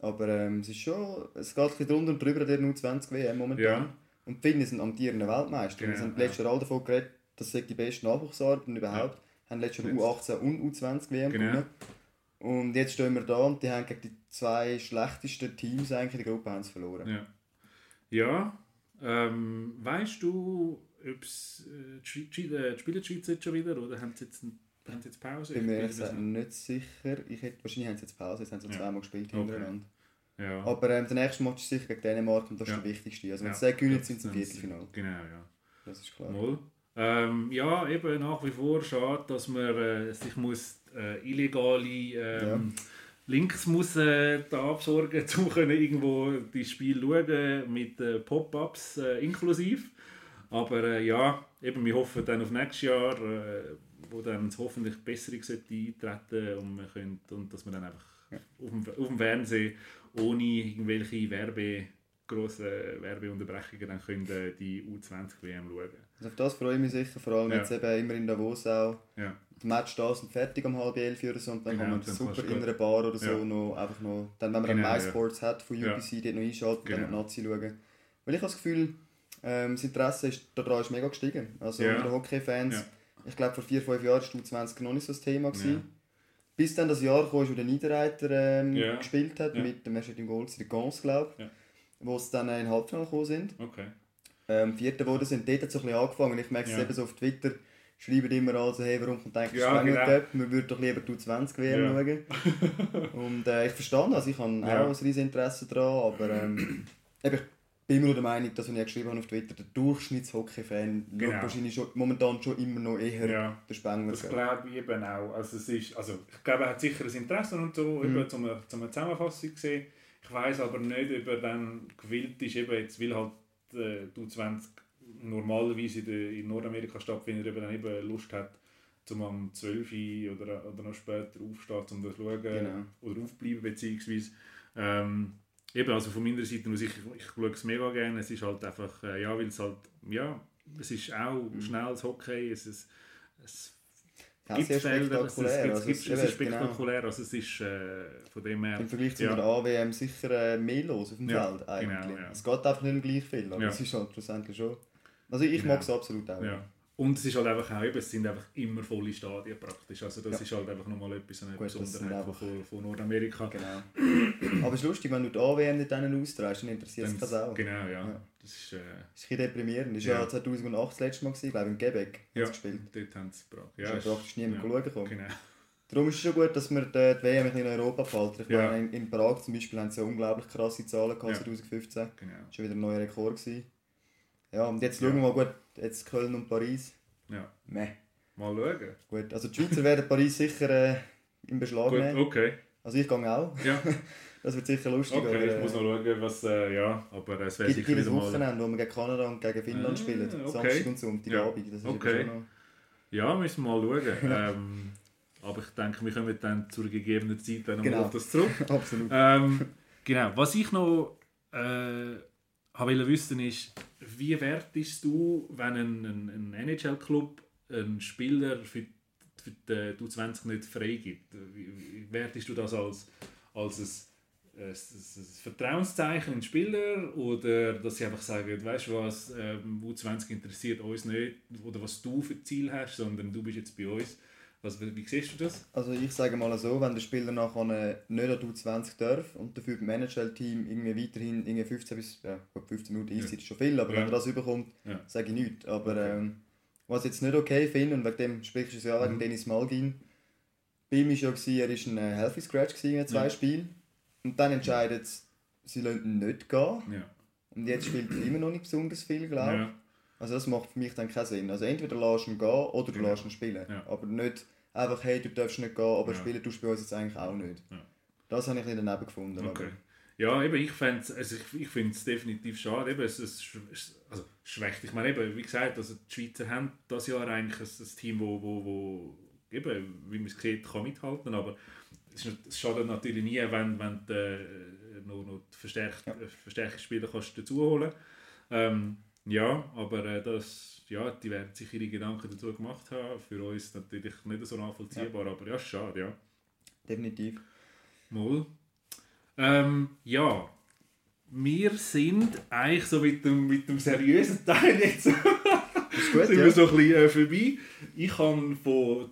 Aber ähm, es ist schon, es geht ein bisschen drunter und drüber an der U20 WM momentan. Ja. Und die Finnen sind amtierende Weltmeister. Genau, wir haben ja. letztes Jahr alle davon geredet, dass sie die besten Nachwuchsarbeiten überhaupt haben letztes Jahr Jetzt. U18 und U20 WM Genau. gewonnen. Und jetzt stehen wir da und die haben gegen die zwei schlechtesten Teams eigentlich in der Gruppe haben verloren. Ja, ja ähm, weißt du, ob es äh, äh, die Schweiz jetzt schon wieder oder haben sie jetzt, haben sie jetzt Pause? Bin mir ehrlich nicht sicher. Ich hätte, wahrscheinlich haben sie jetzt Pause, jetzt haben sie Ja. zweimal gespielt Okay. hintereinander. Ja. Aber ähm, der nächste Match ist sicher gegen Dänemark und das ist Ja. der wichtigste. Also wenn Ja. sie den gewinnen, sind sie im Viertelfinale. Genau, ja. Das ist klar. Mal. Ähm, ja, eben nach wie vor schade, dass man äh, sich muss, äh, illegale ähm, Links muss äh, da absorgen, um können irgendwo die Spiel schauen mit äh, Pop-ups äh, inklusiv. Aber äh, ja, eben, wir hoffen dann auf nächstes Jahr, äh, wo dann hoffentlich Besserung sollte eintreten und, wir können, und dass wir dann einfach auf, dem, auf dem Fernsehen ohne irgendwelche Werbe, grosse Werbeunterbrechungen dann können die U20-WM schauen. Also auf das freue ich mich sicher, vor allem Ja. jetzt eben immer in Davos auch. Ja. Das Match da sind fertig um halb elf oder so und dann Genau, kann man dann super in einer Bar oder so Ja. noch einfach noch, dann wenn man Genau, dann ja. MySports hat von Ja. UBC, dort noch einschalten, dann Genau. die Nazi schauen. Weil ich habe das Gefühl, ähm, das Interesse ist, daran ist mega gestiegen. Also Ja. unter Hockey-Fans, Ja. ich glaube vor vier, fünf Jahren war U20 noch nicht so das Thema. Gewesen. Ja. Bis dann das Jahr kam, wo der Niederreiter ähm, Ja. gespielt hat, Ja. mit dem ersten im Goal, der Gans, glaube ich, Ja. wo sie dann in den Halbfinale gekommen sind Okay. Ähm, Vierter geworden sind. Dort hat es so ein bisschen angefangen. Ich merke es Ja. eben so auf Twitter, schreiben immer also, hey, warum kommt eigentlich Ja, ja, genau. genau. Man würde doch lieber die 20 WM Ja. schauen. Und äh, ich verstehe das, ich habe Ja. auch ein riesiges Interesse daran, aber ähm, ich bin immer noch der Meinung, dass, was ich geschrieben habe auf Twitter, der Durchschnittshockey-Fan Genau. wahrscheinlich schon, momentan schon immer noch eher Ja. den Spengler. Das glaube ich eben auch. Also, es ist, also ich glaube, er hat sicher ein Interesse und so, Mhm. eben, zum, zum eine Zusammenfassung gesehen. Ich weiß aber nicht, ob er dann gewillt ist, eben jetzt, weil halt die U20 normalerweise in, der, in Nordamerika stattfindet, ob er dann eben Lust hat, zum am 12 Uhr oder, oder noch später aufstehen, um das zu schauen Genau. oder aufbleiben beziehungsweise. Ähm, eben, also von meiner Seite aus, ich, ich schaue es mega gerne. Es ist halt einfach, äh, ja, weil es halt, ja, es ist auch Mhm. schnelles Hockey, es ist, es Ja, gibt Felder, es, ist- spektakulär. es, Also, gibt, es es ist genau. spektakulär, also es ist äh, von dem her... Im Vergleich zu Ja. der AWM sicher äh, mehr los auf dem Ja, Feld eigentlich. genau, ja. Es geht einfach nicht gleich viel, aber es ist halt schlussendlich schon... Also ich Genau. mag es absolut auch. Ja. Und es ist halt einfach auch, eben, es sind einfach immer volle Stadien praktisch, also das Ja. ist halt einfach nochmal etwas, eine Gut, das Besonderheit einfach- von, von Nordamerika. Genau. Aber es ist lustig, wenn du die AWM nicht denen austrägst, dann interessiert es keine Sau. Genau, ja. Ja. Das ist, äh, Das ist ein deprimierend. Das war ja 2008 das letzte Mal, gewesen, glaube ich, in Quebec Ja. gespielt. dort haben sie gebracht. Ja, ist praktisch niemand ja. schauen gekommen. Genau. Darum ist es schon gut, dass wir die, WM in Europa behalten. Ich Ja. meine, in, in Prag zum Beispiel haben sie ja unglaublich krasse Zahlen gehabt Ja. 2015. Genau. Das war schon wieder ein neuer Rekord. Gewesen. Ja, und jetzt schauen wir mal gut, jetzt Köln und Paris. Ja. Meh. Mal schauen. Gut, also die Schweizer werden Paris sicher äh, in Beschlag Gut, nehmen. okay. Also ich gehe auch. Ja, Das wird sicher lustig. okay. aber, Ich muss noch schauen, was. Äh, ja, aber es wäre sicher wieder mal. Wochenende, wo wir gegen Kanada und gegen Finnland Ah, spielen. okay. Samstag und Sonntag Ja. Abend. Das ist Okay. noch... Ja, müssen wir mal schauen. ähm, aber ich denke, wir kommen dann zur gegebenen Zeit dann nochmal Genau. auf das zurück. Absolut. ähm, genau, was ich noch äh, wollte wissen ist, wie wertest du, wenn ein, ein, ein NHL-Club einen Spieler für, für die U20 nicht freigibt? Wertest du das als, als ein, ein, ein Vertrauenszeichen in den Spieler oder dass sie einfach sagen, weißt du was, ähm, U20 interessiert uns nicht oder was du für Ziel hast, sondern du bist jetzt bei uns. Was, wie siehst du das? Also ich sage mal so, wenn der Spieler nachher nicht an die U20 darf und dafür beim NHL-Team irgendwie weiterhin irgendwie 15 bis ja, gut, 15 Minuten Eiszeit ist schon viel, aber Ja. wenn er das überkommt, Ja. sage ich nichts. Aber Okay. ähm, was ich jetzt nicht okay finde, und wegen dem sprichst du es ja wegen Mhm. Dennis Malgin, bei ihm war ja, er war ein äh, Healthy Scratch gewesen in zwei Ja. Spielen und dann entscheidet sie, sie lassen ihn nicht gehen Ja. und jetzt spielt er immer noch nicht besonders viel, glaube ich. Ja. Also das macht für mich dann keinen Sinn. Also entweder lässt ihn gehen oder du Genau. lässt ihn spielen. Ja. Aber nicht einfach, hey, du darfst nicht gehen, aber Ja. spielen tust du bei uns jetzt eigentlich auch nicht. Ja. Das habe ich bisschen daneben gefunden. Okay. Ja, eben, ich, fänd's- also ich, ich finde es definitiv schade. Eben, es, es, es also, schwächt. Ich meine, eben, wie gesagt, also die Schweizer haben das Jahr eigentlich ein, ein Team, wo, wo, wo eben, wie man es sieht, kann mithalten aber es, ist, nicht- es schadet natürlich nie, wenn, wenn du äh, noch, noch die verstärkt, Ja. äh, verstärkte Spieler kannst dazu holen ähm, Ja, aber äh, das, ja, die werden sich ihre Gedanken dazu gemacht haben. Für uns natürlich nicht so nachvollziehbar, aber ja, schade, ja. Definitiv. Mal. Ähm, ja, wir sind eigentlich so mit dem, mit dem seriösen Teil jetzt gut, sind ja. wir so ein bisschen äh, vorbei. Ich habe von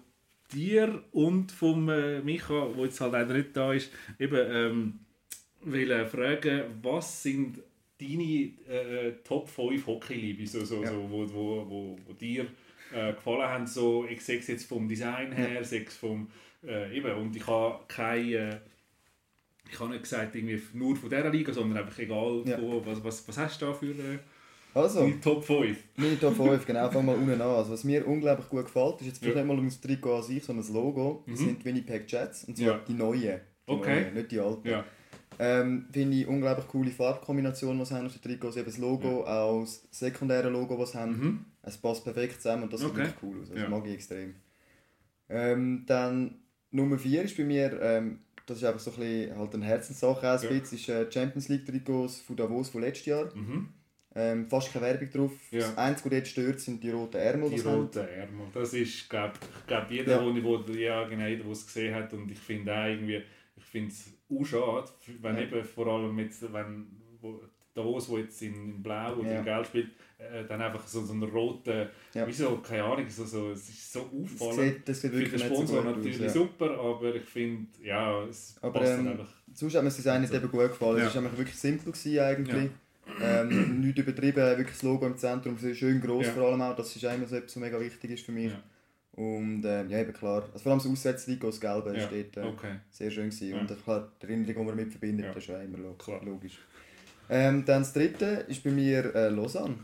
dir und vom äh, Micha, der jetzt halt leider nicht da ist, eben ähm, wollen fragen, was sind deine äh, Top 5 Hockey-Liebe, so, so, Ja. so, wo, wo, wo, wo dir äh, gefallen haben, so, ich sehe es jetzt vom Design her, sehe es vom, äh, eben, und ich habe keine, äh, ich habe nicht gesagt irgendwie nur von dieser Liga, sondern einfach egal, Ja. von, was, was, was hast du da für äh, Also, deine Top 5? meine Top 5, genau, fangen wir unten an. Also, was mir unglaublich gut gefällt, ist jetzt vielleicht Ja. nicht mal um das Trikot an sich, sondern das Logo. Das Mhm. sind Winnipeg Jets, und zwar Ja. die neuen. Die Okay. neuen, nicht die alten. Ja. Ähm, Finde ich unglaublich coole Farbkombination, die sie haben auf den Trikots. Eben das Logo, auch das sekundäre Logo, das sie haben. Mhm. Es passt perfekt zusammen und das sieht Okay. wirklich cool aus. Also Ja. mag ich extrem. Ähm, dann Nummer 4 ist bei mir, ähm, das ist einfach so ein bisschen halt eine Herzenssache, auch ein Ja. bisschen, ist äh, Champions League Trikots von Davos von letztes Jahr. Mhm. Ähm, fast keine Werbung drauf. Ja. Das Einzige, was dort stört, sind die roten Ärmel. Die haben. roten Ärmel. Das ist, glaube ich, glaub, jeder, Ja. wo, wo, ja, genau, jeder, der es gesehen hat. Und ich finde auch irgendwie, ich finde es auch schade, wenn Ja. eben vor allem jetzt, wenn wo, Davos, wo jetzt in, in Blau oder Ja. in Gelb spielt, äh, dann einfach so, so einen roten, Ja. wieso, keine Ahnung, so, so, es ist so Das auffallend. sieht, das sieht Für den so Sponsor gut natürlich aus. Super, aber ich finde, ja, es Aber, passt dann ähm, einfach. Sonst hat mir das Design Also. eben gut gefallen. Es war wirklich simpel gewesen, eigentlich. Ähm, nicht übertrieben, wirklich das Logo im Zentrum, schön groß vor allem auch. Das ist immer so etwas, was mega wichtig ist für mich. Und ähm, ja, eben klar. Also vor allem das Auswärtstrikot, das Gelbe, Ja. steht äh, Okay. sehr schön gewesen. Ja. Und klar, die Erinnerung, die man damit verbindet, Ja. das ist ja immer lo Klar. logisch. Ähm, dann das dritte ist bei mir äh, Lausanne.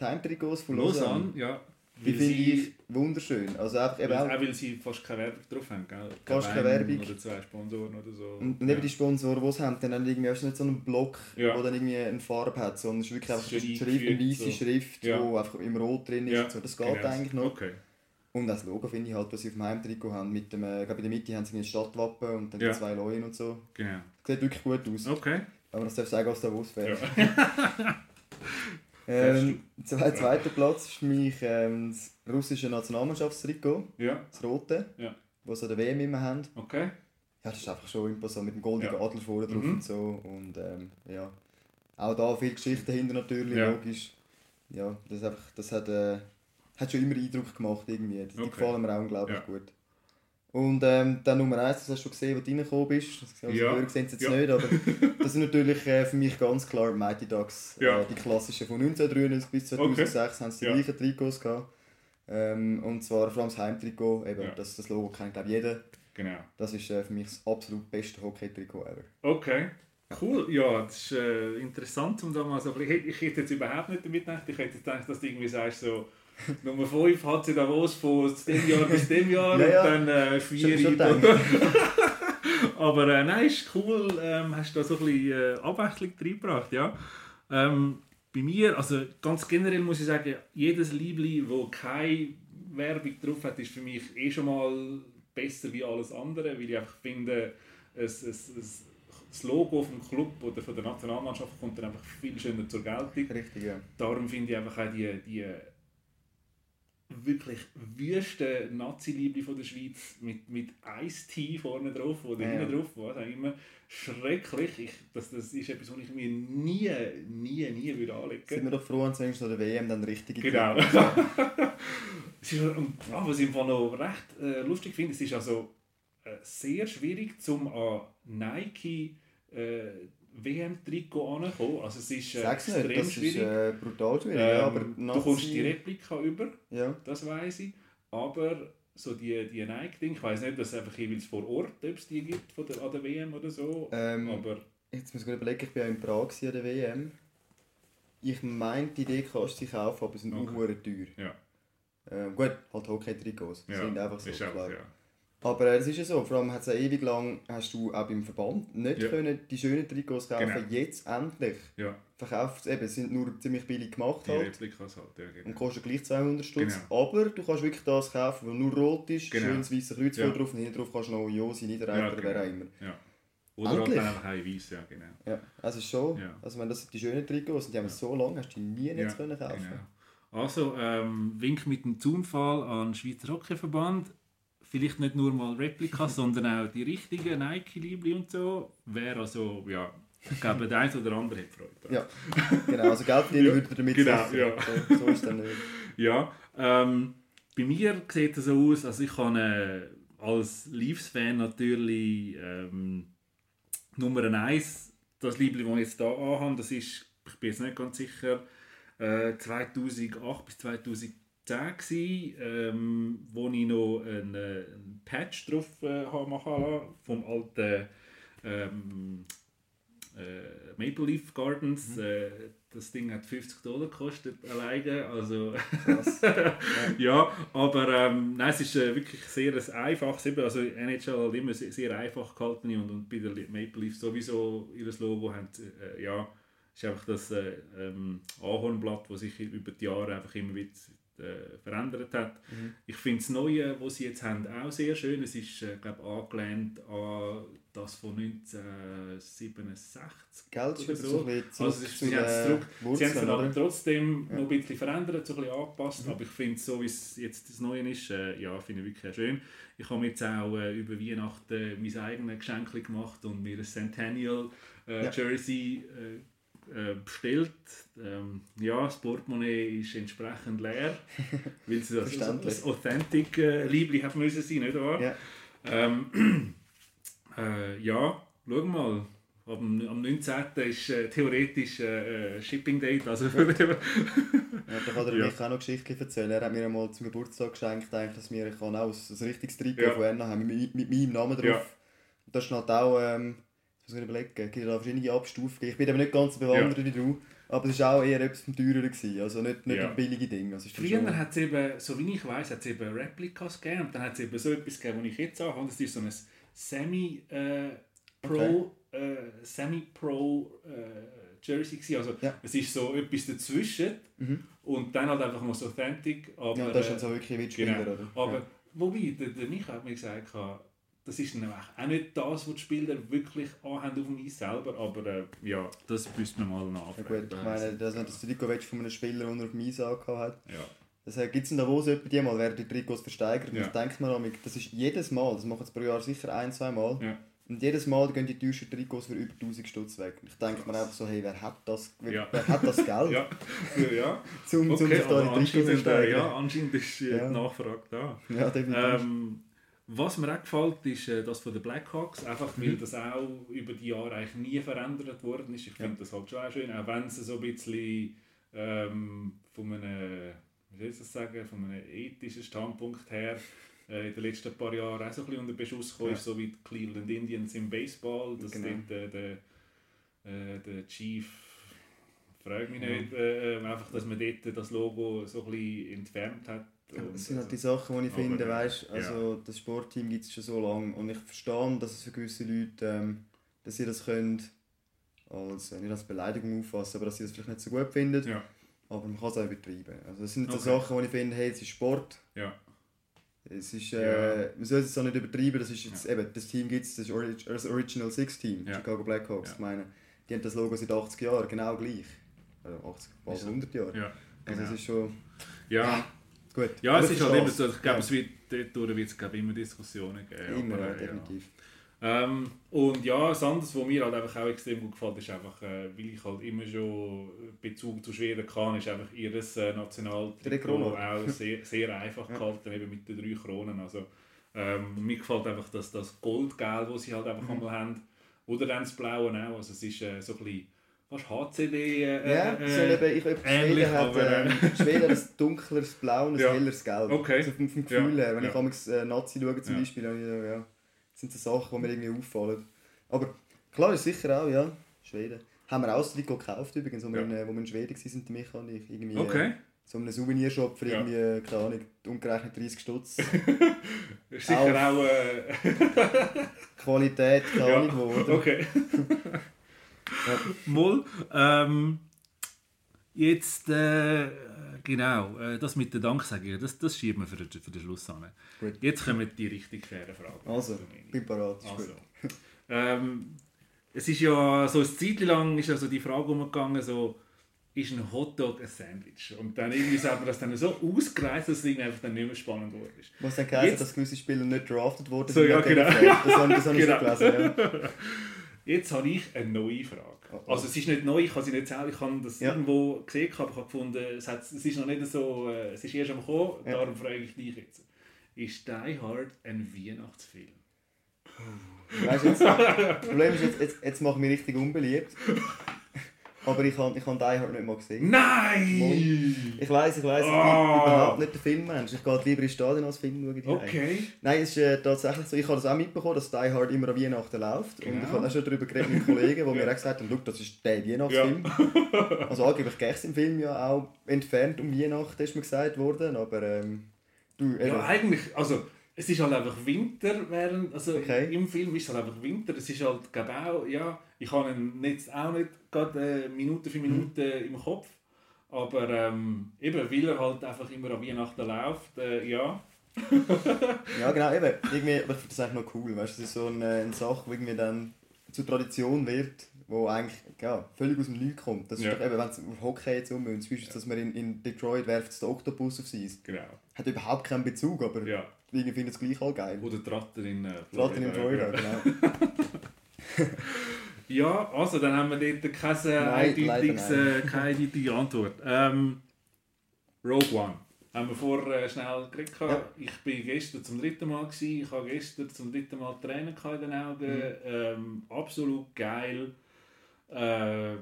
Die Heimtrikots von Lausanne. Lausanne, ja. Die finde ich wunderschön. Also einfach eben auch, auch weil sie fast keine Werbung drauf haben, gell? Fast keine Werbung. Oder zwei Sponsoren oder so. und und eben die Sponsoren, die es haben, dann haben irgendwie auch nicht so einen Block, Ja. der dann irgendwie eine Farbe hat, sondern es ist wirklich einfach eine, Schrift, eine weiße so. Schrift, die Ja. einfach im Rot drin ist. Ja, so. Das geht genau. eigentlich noch. Okay. Und das Logo finde ich halt, was sie auf dem Heimtrikot haben. Mit dem, äh, ich glaube in der Mitte haben sie ein Stadtwappen und dann Ja. zwei Leuen und so. Genau. Sieht wirklich gut aus. Okay. Aber das darf sagen als Davos-Fan. Ja. Ähm, zwei, zweiter Platz ist für mich ähm, das russische Nationalmannschaftstrikot, ja. das rote, Ja. das sie an der WM immer haben. Okay. Ja, das ist einfach schon imposant mit dem goldenen Ja. Adler vorne drauf Mhm. und so. Und ähm, ja, auch da viel Geschichte dahinter natürlich, Ja. logisch. Ja, das, ist einfach, das hat, äh, hat schon immer Eindruck gemacht irgendwie. Die, Okay. gefallen mir auch unglaublich Ja. gut. Und ähm, dann Nummer eins, das hast du schon gesehen, wo du reingekommen bist. Also Ja. Hörer sehen es jetzt Ja. nicht, aber das sind natürlich äh, für mich ganz klar Mighty Ducks. Ja. Äh, die klassischen von 1993 bis 2006 haben sie die Ja. gleichen Trikots gehabt. Ähm, und zwar vor allem das Heimtrikot, eben, Ja. das, das Logo kennt glaube ich jeder. Genau. Das ist äh, für mich das absolut beste Hockey-Trikot ever. Okay. Cool, ja, das ist äh, interessant, um da mal so, ich, ich hätte jetzt überhaupt nicht damit gedacht, ich hätte jetzt gedacht, dass du irgendwie sagst, so, Nummer 5 hat sie Davos von dem Jahr bis dem Jahr Ja, ja. und dann äh, 4 Schon- schon Aber äh, nein, ist cool, ähm, hast da so ein bisschen äh, Abwechslung reingebracht, ja. Ähm, bei mir, also ganz generell muss ich sagen, jedes Liebli, wo keine Werbung drauf hat, ist für mich eh schon mal besser wie alles andere, weil ich einfach finde, es, es, es, das Logo vom Club oder von der Nationalmannschaft kommt dann einfach viel schöner zur Geltung. Richtig, ja. Darum finde ich einfach auch die, die wirklich wüste Nazi-Liebli von der Schweiz mit, mit Ice-Tea vorne drauf oder Ja. hinten drauf, was auch immer, schrecklich. Ich, das, das ist etwas, was ich mir nie, nie, nie würde anlegen Sind wir doch froh, wenn es der WM dann richtige Genau. Und, ah, was ich im Fall noch recht äh, lustig finde, es ist also äh, sehr schwierig, zum an Nike äh, WM-Trikot anzukommen. Also es ist äh, Sag's extrem nicht, das ist schwierig. äh, brutal schwierig. Ähm, ja, aber du kommst die Replika über, ja. das weiß ich. Aber so die, die Nike-Ding, ich weiß nicht, dass es einfach jeweils vor Ort, ob es die gibt von der, an der WM oder so. Ähm, aber Jetzt muss ich überlegen, ich war ja in Prag an der WM. Ich meine, die Idee kannst du sie kaufen, aber sie sind Okay. teuer. ja, Ähm, gut, halt Hockey-Trikots. ja sind einfach so. ist auch, klar. ja. Aber es ist ja so, vor allem hat es ja ewig lang, hast du auch beim Verband nicht Ja. können die schönen Trikots kaufen. Genau. Jetzt endlich ja, verkauft es eben, sind nur ziemlich billig gemacht die halt. Replikas halt. Ja, genau. Und kostet gleich 200 Stutz. Genau. Aber du kannst wirklich das kaufen, was nur rot ist, Genau. schönes weißes Kreuz Ja. drauf und hinten drauf kannst du noch Josi, Niederreiter Ja, oder wer genau. auch immer. Ja. Oder halt Endlich. einfach ein Weiss, ja genau. Ja, also schon, also wenn das sind die schönen Trikots und die haben wir so lange, hast du die nie nicht Ja, können kaufen Genau. Also, ähm, Wink mit dem Zaunfall an den Schweizer Hockeyverband. Vielleicht nicht nur mal Replikas, sondern auch die richtigen Nike-Liebli und so. Wäre also, ja, ich glaube, der eine oder andere hat Freude. Ja, genau, also Geld verdienen Ja, würde damit genau, sicher. ja. So, so ist dann nicht. Ja, ähm, bei mir sieht es so aus, also ich kann äh, als Leafs-Fan natürlich ähm, Nummer 1, das Liebling, das ich jetzt hier anhabe, das ist, ich bin jetzt nicht ganz sicher, äh, 2008 bis 2010 gewesen, ähm, wo ich noch einen, einen Patch drauf äh, habe machen lassen, vom alten ähm, äh, Maple Leaf Gardens. Äh, das Ding hat 50 Dollar gekostet alleine, also Krass. ja, aber ähm, nein, es ist äh, wirklich sehr ein einfaches, also NHL hat immer sehr, sehr einfach gehalten und, und bei der Maple Leaf sowieso ihr Logo haben, äh, ja, ist einfach das äh, ähm, Ahornblatt, das sich über die Jahre einfach immer wieder äh, verändert hat. Mhm. Ich finde das Neue, was sie jetzt haben, auch sehr schön. Es ist, äh, glaube angelehnt an das von 1967. Geld ist oder so ein bisschen zurück Also ist, sie haben es Sie haben es aber trotzdem Ja. noch ein bisschen verändert, so ein bisschen angepasst. Mhm. Aber ich finde, so wie es jetzt das Neue ist, äh, ja, finde ich wirklich schön. Ich habe jetzt auch äh, über Weihnachten mein eigenes Geschenk gemacht und mir ein Centennial äh, Ja. Jersey äh, äh, bestellt. Ähm, ja, das Portemonnaie ist entsprechend leer, weil es das, das Authentic äh, Liebli hat müssen sein, nicht wahr? Ja. Ähm, äh, ja, schau mal. Am, am 19. ist äh, theoretisch äh, äh, Shipping Date, also Ja, da kann er Ja. mich auch noch Geschichten erzählen. Er hat mir einmal zum Geburtstag geschenkt, eigentlich, dass wir ich kann auch ein, ein richtiges Trikot Ja. von Enna haben, mit, mit meinem Namen drauf. Ja. Und da ist halt auch, ähm, jetzt muss ich überlegen, es gibt da verschiedene Abstufungen. Ich bin eben nicht ganz so bewandert wie du, aber es war auch eher etwas vom Teureren, gewesen. also nicht, nicht Ja. ein billige Ding. Also Früher schon- hat es eben, so wie ich weiß, hat es eben Replikas gegeben und dann hat es eben so etwas gegeben, was ich jetzt habe. Das ist so ein Semi-Pro äh, Semi-Pro äh, Jersey gewesen. Also Ja. es ist so etwas dazwischen Mhm. und dann halt einfach noch so Authentic. Aber, Ja, das ist äh, dann so wirklich wie die Spieler, Genau. oder? Aber ja. wobei, der, der Micha hat mir gesagt, das ist dann auch nicht das, was die Spieler wirklich anhaben auf dem Eis selber, aber äh, ja, das müssen wir mal Ja, nachfragen. gut, ich meine, dass wenn das Trikot von einem Spieler, der auf dem Eis angehabt hat, ja. Das gibt es in Davos etwa die mal, werden die Trikots versteigert. Ja. Und ich denke mir amig, das ist jedes Mal, das machen sie pro Jahr sicher ein, zwei Mal. Ja. Und jedes Mal gehen die teuersten Trikots für über 1000 Stutz weg. Ich denke mir einfach so, hey, wer hat das, wer, Ja. wer hat das Geld, Ja, ja. um, um Okay, sich da die Trikots anscheinend, äh, steigern? ja, anscheinend ist äh, Ja. die Nachfrage da. Ja, definitiv. Ähm, was mir auch gefällt, ist äh, das von den Blackhawks, einfach weil Mhm. das auch über die Jahre eigentlich nie verändert worden ist. Ich finde Ja. das halt schon auch schön, auch wenn es so ein bisschen ähm, von einem, wie soll ich das sagen, von einem ethischen Standpunkt her äh, in den letzten paar Jahren auch so ein bisschen unter Beschuss gekommen Ja. ist, so wie die Cleveland Indians im Baseball, dass Genau. dort äh, der, äh, der Chief, frag mich nicht, äh, äh, einfach, dass man dort das Logo so ein bisschen entfernt hat. Und, Das sind halt die also, Sachen, die ich finde, äh, weißt, also das Sportteam gibt es schon so lange und ich verstehe, dass es für gewisse Leute, ähm, dass sie das können als, äh, nicht als Beleidigung auffassen, aber dass sie das vielleicht nicht so gut finden, ja, aber man kann es auch übertreiben. Also das sind so Okay. Sachen, wo ich finde, hey, es ist Sport, ja, es ist, äh, man soll es auch nicht übertreiben, das ist jetzt Ja. eben, das Team gibt es, das, ist das Original Six Team, Ja. Chicago Blackhawks, Ja. ich meine, die haben das Logo seit 80 Jahren, genau gleich. Also 80, bald Ist so. 100 Jahre. ja, Also genau. es ist schon, ja. Gut. Ja, es ist halt immer so, ich glaube, Ja. es wird, dort wird es immer Diskussionen geben. Immer, aber, ja, äh, ja. definitiv. Ähm, und ja, das andere, was mir halt einfach auch extrem gut gefällt, ist einfach, äh, weil ich halt immer schon Bezug zu Schweden kann, ist einfach ihr äh, Nationaltrikot auch sehr, sehr einfach gehalten, eben mit den drei Kronen. Also, ähm, mir gefällt einfach das, das Goldgelb, das sie halt einfach Mhm. einmal haben. Oder dann das Blaue auch. Also es ist äh, so ein bisschen fast HCD. Äh, Ja, äh, so eben, ich, ich, ähnlich, Schweden hat, ähm, Schweden ein dunkleres Blau und ein Ja. helleres Gelb. Okay. So vom, vom Gefühl Ja, her, wenn ja. ich amigs, äh, Nazi schaue zum Ja. Beispiel, dann, ja, ja, sind so Sachen, die mir irgendwie auffallen. Aber klar ist sicher auch, ja, Schweden. Haben wir auch das Trikot gekauft übrigens, wo wir, Ja. in, äh, wo wir in Schweden waren, die Micha und ich. Irgendwie, Okay. Äh, so einen Souvenirshop für Ja. irgendwie, äh, keine Ahnung, umgerechnet 30 Stutz. Ist sicher auch. Äh, Qualität, keine Ja. Ahnung wo, oder? Okay. Moll. Ähm, jetzt, äh, genau, äh, das mit der Danksagung, das, das schieben wir für den, für den Schluss an. Gut. Jetzt kommen die richtig schweren Fragen. Also, bin parat, ist Also, ähm, es ist ja so eine Zeit lang ist also die Frage umgegangen, so, ist ein Hotdog ein Sandwich? Und dann irgendwie hat man das dann so ausgereizt, dass es irgendwie einfach dann nicht mehr spannend ist. Was dann geheißen, Jetzt- dass gewisse Spieler nicht drafted wurden So, ja, genau. Das habe das habe ich Genau. so gelesen, ja. Jetzt habe ich eine neue Frage. Oh, oh. Also es ist nicht neu, ich habe sie nicht selber, ich habe das Ja. irgendwo gesehen, aber ich habe gefunden, es, hat, es ist noch nicht so, äh, es ist erst am kommen, Ja. darum frage ich dich jetzt. Ist Die Hard ein Weihnachtsfilm? Weißt du, jetzt, das Problem ist, jetzt, jetzt, jetzt machen wir richtig unbeliebt. Aber ich habe ich hab Die Hard nicht mal gesehen. Nein! Ich weiß, ich weiß, ich bin Ah. überhaupt nicht der Filmmensch. Ich gehe lieber ins Stadion als Film schauen. Okay. Nein, es ist äh, tatsächlich so. Ich habe das auch mitbekommen, dass Die Hard immer an Weihnachten läuft. Und Genau. ich habe auch schon darüber geredet mit Kollegen, die mir Ja. auch gesagt haben, «Schau, das ist der Weihnachtsfilm. also angeblich gäbe es im Film ja auch entfernt um Weihnachten, ist mir gesagt worden. Aber ähm, du, eben, Ja, eigentlich, also es ist halt einfach Winter während, also Okay. im Film ist es halt einfach Winter, es ist halt, glaube auch, ja, ich habe ihn jetzt auch nicht gerade äh, Minute für Minute im Kopf, aber ähm, eben, weil er halt einfach immer an Weihnachten läuft, äh, ja. Ja, genau, eben. Irgendwie, aber ich finde das eigentlich noch cool. Weißt, du, das ist so eine, eine Sache, die irgendwie dann zur Tradition wird, wo eigentlich ja, völlig aus dem Nichts kommt. Das ist Ja. doch eben, wenn es auf Hockey jetzt ummünzt, zum Beispiel, dass man in, in Detroit werft den Oktopus aufs Eis. Genau, Hat überhaupt keinen Bezug, aber ja. Irgendwie findet es gleich all geil. Oder Tratter in äh, Gerade in Florida, genau. Ja, also dann haben wir dort keine, Nein, eindeutiges, leider äh, keine eindeutige Antwort. Ähm, Rogue One. Haben wir vorher äh, schnell geredet. Ja. Ich bin gestern zum dritten Mal. Gewesen. Ich habe gestern zum dritten Mal Tränen in den Augen. Mhm. Ähm, absolut geil. Äh,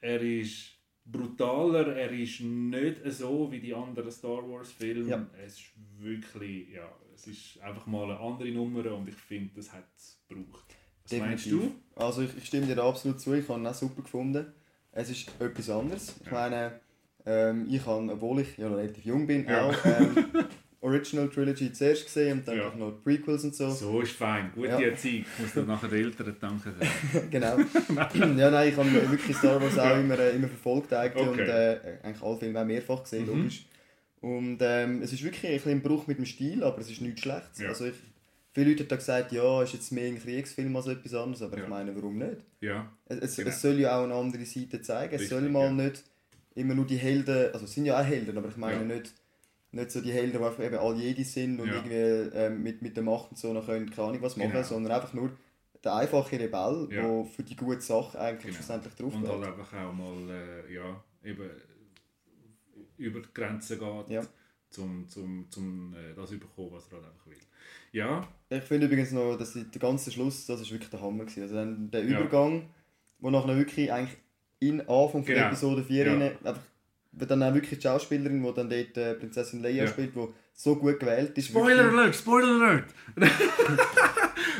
er ist brutaler, er ist nicht so wie die anderen Star Wars Filme. Ja. Es ist wirklich, ja, es ist einfach mal eine andere Nummer und ich finde, das hat es gebraucht. Was meinst du? Also ich, ich stimme dir absolut zu, ich habe ihn auch super gefunden. Es ist etwas anderes. Ich Ja. meine, ähm, ich habe, obwohl ich ja relativ jung bin, Ja. auch ähm, Original Trilogy zuerst gesehen und dann Ja. auch noch die Prequels und so. So ist fein, gute Ja. Erziehung. Muss dann nachher den Eltern danken. genau. ja, nein, ich habe wirklich Star Wars auch immer, äh, immer verfolgt eigentlich Okay. und äh, eigentlich alle Filme auch mehrfach gesehen, Mhm. logisch. Und ähm, es ist wirklich ein bisschen ein Bruch mit dem Stil, aber es ist nichts Schlechtes. Ja. Also ich, viele Leute haben gesagt, ja, ist jetzt mehr ein Kriegsfilm als etwas anderes, aber Ja. ich meine, warum nicht? Ja, Es, es, Genau. es soll ja auch eine andere Seite zeigen. Es Richtig, soll mal nicht immer nur die Helden, also es sind ja auch Helden, aber ich meine nicht, nicht so die Helden, die einfach eben all jedi sind und Ja. irgendwie ähm, mit, mit der Macht und so noch können, keine Ahnung was machen, Genau. sondern einfach nur der einfache Rebell, Ja. der für die gute Sache eigentlich Genau. schlussendlich drauf und halt einfach auch mal äh, ja, eben über die Grenzen geht, Ja. zum, zum, zum äh, das bekommen, was er halt einfach will. Ja, Ich finde übrigens noch, dass der ganze Schluss, das ist wirklich der Hammer gewesen. Also dann der Ja. Übergang, wo nachher wirklich eigentlich in Anfang von Genau. Episode 4 Ja. rein einfach dann auch wirklich die Schauspielerin, die dann dort äh, Prinzessin Leia Ja. spielt, die so gut gewählt ist. Spoiler wirklich- Alert, Spoiler Alert!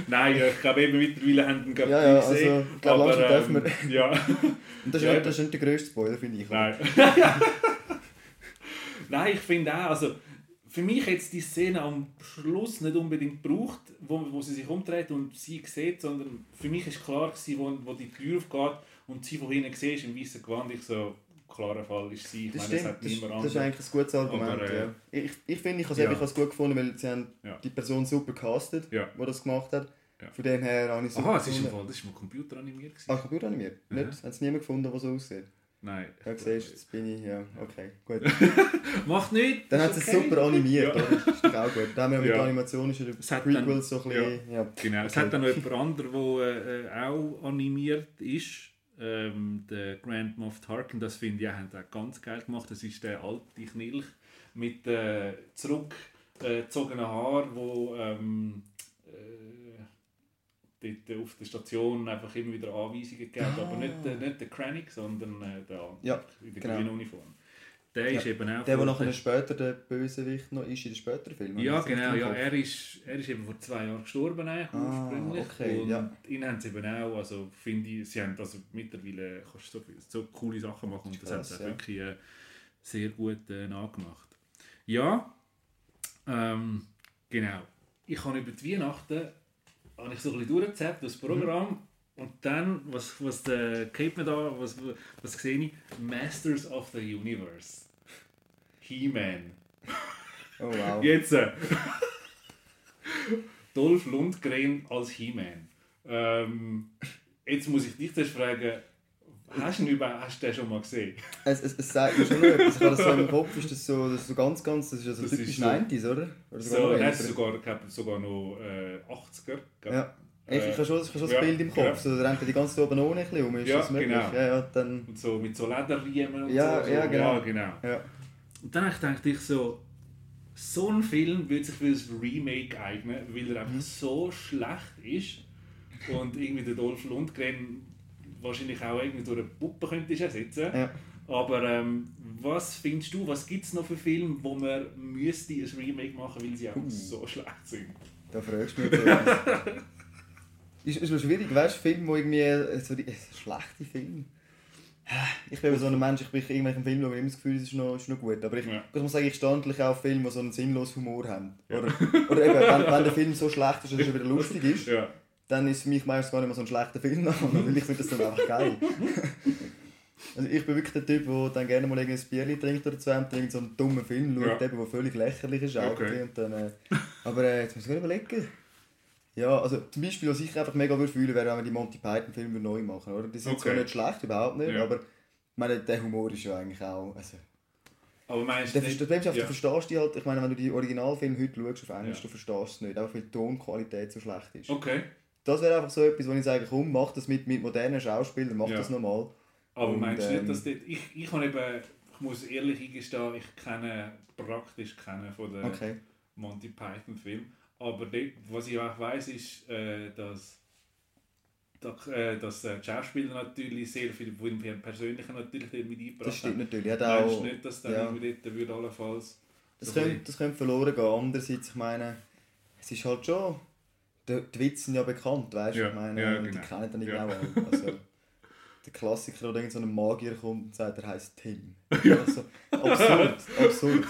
Nein, ja, ich glaube eben mittlerweile haben den glaub, Ja, ja, gesehen, also, ich glaube, aber, langsam dürfen ähm, Ja, Und das ist, Ja, nicht, das ist nicht der grösste Spoiler, finde ich. nein. Nein, ich finde auch, also für mich jetzt die Szene am Schluss nicht unbedingt gebraucht, wo, wo sie sich umdreht und sie sieht, sondern für mich ist klar gewesen, wo, wo die Tür aufgeht und sie von hinten siehst im weißen Gewand, ich so, klarer Fall ist sie. Ich Das meine, stimmt, hat das, niemand das ist eigentlich ein gutes Argument. Aber, äh, ja. Ich, ich finde, ich habe es ja. es gut gefunden, weil sie haben Ja. die Person super castet, Ja. die das gemacht hat. Ja. Von dem her habe ich super Aha, es ist. Fall, das ist mal computeranimiert. gewesen. Ah, computeranimiert? Mhm. Nicht? Haben sie niemand gefunden, der so aussieht? Nein. Ja, siehst jetzt bin ich, ja, okay, gut. Macht nichts. Dann ist hat es okay. super animiert, Ja. Das ist auch gut. Dann haben wir mit Ja. der Animation ist ja Es der hat Prequel dann- so ein bisschen, ja. Genau, es Okay. hat dann noch jemand anderes, der äh, auch animiert ist. Ähm, der Grand Moff Tarkin, das finde ich, hat auch ganz geil gemacht. Das ist der alte Knilch mit äh, zurückgezogenen Haaren, wo ähm, äh, dort auf der Station einfach immer wieder Anweisungen gibt. Ah. Aber nicht, der- nicht der Krennic, sondern äh, der andere Ja, in der genau. grünen Uniform. Der ist eben auch... Der, der vor- nachher später der Bösewicht noch ist in den späteren Filmen. ja, genau. Ja, er, ist, er ist eben vor zwei Jahren gestorben eigentlich, Ah, ursprünglich. okay, und ja. ihn haben sie eben auch, also finde ich, sie haben also mittlerweile kannst so, so coole Sachen machen und das haben sie Krass, ja. wirklich äh, sehr gut äh, nachgemacht. Ja, ähm, genau. Ich habe über die Weihnachten habe ich so ein bisschen durchgezappt, das Programm. Und dann, was, was der Cape mir da, was, was sehe ich? Masters of the Universe. He-Man. Oh wow. Jetzt. Äh, Dolph Lundgren als He-Man. Ähm, jetzt muss ich dich zuerst fragen, hast du, ihn über, hast du den schon mal gesehen? Es, es, es sagt mir schon etwas. Ich habe das so im Kopf, ist das so, das so ganz, ganz, das ist ja so Das typisch ist so- 90s, oder? oder So, noch nein, sogar, sogar noch äh, 80er. glaub. Ja. Ich, ich habe schon, ich habe schon das ja, Bild im Kopf. So, da rennt er die ganze Zeit oben ohne ein bisschen um. Ist Ja, das möglich? genau. Ja, ja, dann... Und so mit so Lederriemen und Ja, so. so. ja, genau. Ja, genau. Ja. Und dann habe ich so, so ein Film würde sich für ein Remake eignen, weil er einfach Mhm. so schlecht ist und irgendwie der Dolph Lundgren wahrscheinlich auch irgendwie durch eine Puppe könntest ersetzen. Ja. Aber ähm, was findest du, was gibt es noch für Filme, wo man müsste ein Remake machen, weil sie einfach Uh. so schlecht sind? Da fragst du mich. ist, ist noch schwierig, weißt du, Film, wo irgendwie äh, so die, äh, schlechte Film. Ich bin so ein Mensch, ich bin in irgendwelchen Filmen, wo ich immer das Gefühl, es ist noch, ist noch gut. Aber ich, Ja. muss sagen, ich stehe natürlich auch auf Filme, die so einen sinnlosen Humor haben. Ja. Oder, oder eben, wenn, wenn der Film so schlecht ist, dass er wieder lustig ist, Ja. dann ist für mich meistens gar nicht mehr so ein schlechter Film weil ich finde das dann einfach geil. Also ich bin wirklich der Typ, der dann gerne mal ein Bierli trinkt oder zwei und irgend so einen dummen Film schaut, Ja. eben, der völlig lächerlich ist. Okay. Und dann, äh, aber äh, jetzt muss ich mir überlegen. Ja, also zum Beispiel, was ich einfach mega würde fühlen, wäre, wenn wir die Monty Python Filme neu machen, oder? Die sind zwar Okay. nicht schlecht, überhaupt nicht, Ja. aber ich meine, der Humor ist ja eigentlich auch... Also, Aber meinst du das nicht... Problem ist, einfach, ja. du verstehst die halt, ich meine, wenn du die Originalfilme heute schaust auf Englisch, Ja. du verstehst es nicht, einfach weil die Tonqualität so schlecht ist. Okay, Das wäre einfach so etwas, wo ich sage, komm, mach das mit, mit modernen Schauspielern, mach Ja. das nochmal. aber Und, meinst du nicht, ähm, dass dort... Ich, ich, habe eben, ich muss ehrlich eingestehen, ich kenne praktisch keinen von den Okay. Monty Python Film. Aber was ich auch weiss, ist, äh, dass, dass, äh, dass äh, die Schauspieler natürlich sehr viel von ihrem Persönlichen natürlich mit eingebracht Das stimmt haben. natürlich. Hat Meinst auch, du nicht, dass dann ja. irgendwie dort würde allenfalls... das, so könnte, das könnte verloren gehen. Andererseits, ich meine, es ist halt schon... Die, die Witze sind ja bekannt, weißt du? Ja, ich meine, ja, die genau. kennen dann Ja. genau alle. Also, der Klassiker, oder irgend so ein Magier kommt und sagt, er heisst Tim. Also, absurd, absurd.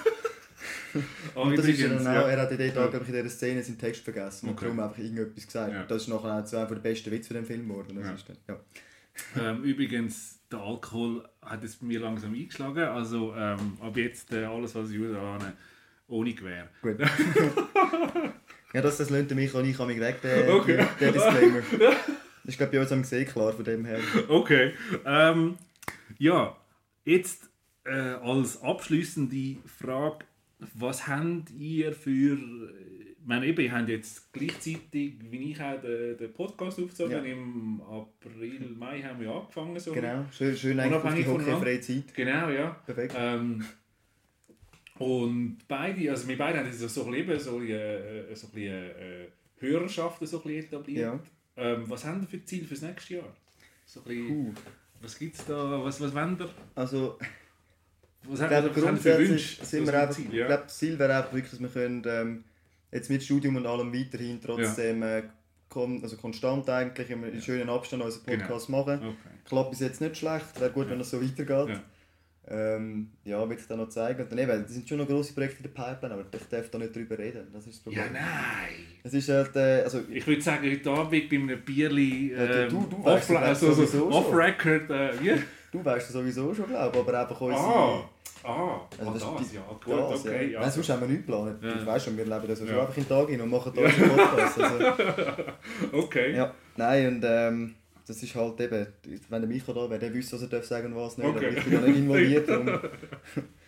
Ah, Und das ist ja auch, ja. er hat in, Ja. auch, glaub ich, in dieser Szene seinen Text vergessen und Okay. darum einfach irgendetwas gesagt. Ja. Das ist nachher zu einem der besten Witze von dem Film geworden. Das Ja. ist dann, ja. Ähm, übrigens, der Alkohol hat es bei mir langsam eingeschlagen. Also ähm, ab jetzt äh, alles, was ich habe, ohne Gewehr. Gut. ja, das, das lönt mich auch nicht, ich habe mich weg, der, Okay. der Disclaimer. Das ist, glaube ich, bei uns am gesehen, klar, von dem her. Okay. Ähm, ja, jetzt äh, als abschließende Frage, was habt ihr für. Ich meine, eben, ihr habt jetzt gleichzeitig, wie ich auch, den, den Podcast aufgezogen. Ja. Im April, Mai haben wir angefangen. So. Genau, schön, schön eigentlich auf die hockeyfreie Zeit. Genau, ja. Perfekt. Ähm, und beide, also wir beide haben jetzt so ein bisschen, so ein bisschen, äh, so ein bisschen äh, Hörerschaften so ein bisschen etabliert. Ja. Ähm, was haben ihr für Ziel fürs nächste Jahr? So ein bisschen, Puh. was gibt's da, was, was wollt ihr? Also, Was Ich haben wir glaube, was sind wir ich Ja. glaube, das Ziel wäre einfach wirklich, dass wir können, ähm, jetzt mit Studium und allem weiterhin trotzdem äh, kon also konstant eigentlich in einem schönen Abstand unseren Genau. Podcast machen. Okay. Klappt bis jetzt nicht schlecht, wäre gut, Ja. wenn das so weitergeht. Ja. Ähm, ja, wird sich dann noch zeigen. Und dann eben, das sind schon noch grosse Projekte in der Pipeline, aber ich darf da nicht drüber reden. Das ist das Ja, Problem. nein. Es ist halt, äh, also, Ich würde sagen, heute Abend bei einem Bierli Ja, du- ähm, du- du off, also, so sowieso schon. off-record. Äh, wie? Du weißt das sowieso schon, glaube ich, aber einfach unsere... Ah, ah, Also ah, das das, ist die- ja. Gut, das, okay. ja. Ja. Nein, sonst haben wir nichts geplant. Ja. Du weißt schon, wir leben das so Ja. einfach in den Tag hin und machen da unseren Podcast. Also, Okay. ja, nein, und ähm, das ist halt eben, wenn der Micho da wäre, der wüsste, was er darf sagen und was nicht. Okay. Aber ich bin da nicht involviert.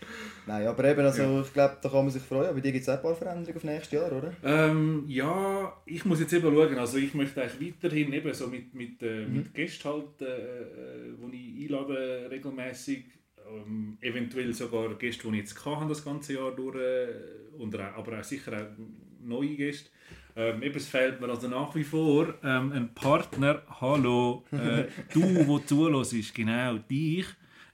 nein, aber eben, also, ich glaube, da kann man sich freuen. Bei dir gibt es auch ein paar Veränderungen auf nächstes Jahr, oder? Ähm, ja, ich muss jetzt eben schauen. Also ich möchte eigentlich weiterhin eben so mit, mit, äh, Mhm. mit Gästen halt, äh, äh, wo ich einlade regelmäßig. Ähm, eventuell sogar Gäste, die ich jetzt hatte, das ganze Jahr durch. Äh, und auch, aber auch sicher auch neue Gäste. Ähm, eben, es fehlt mir also nach wie vor ähm, ein Partner. Hallo, äh, du, wo zuhörst, genau dich,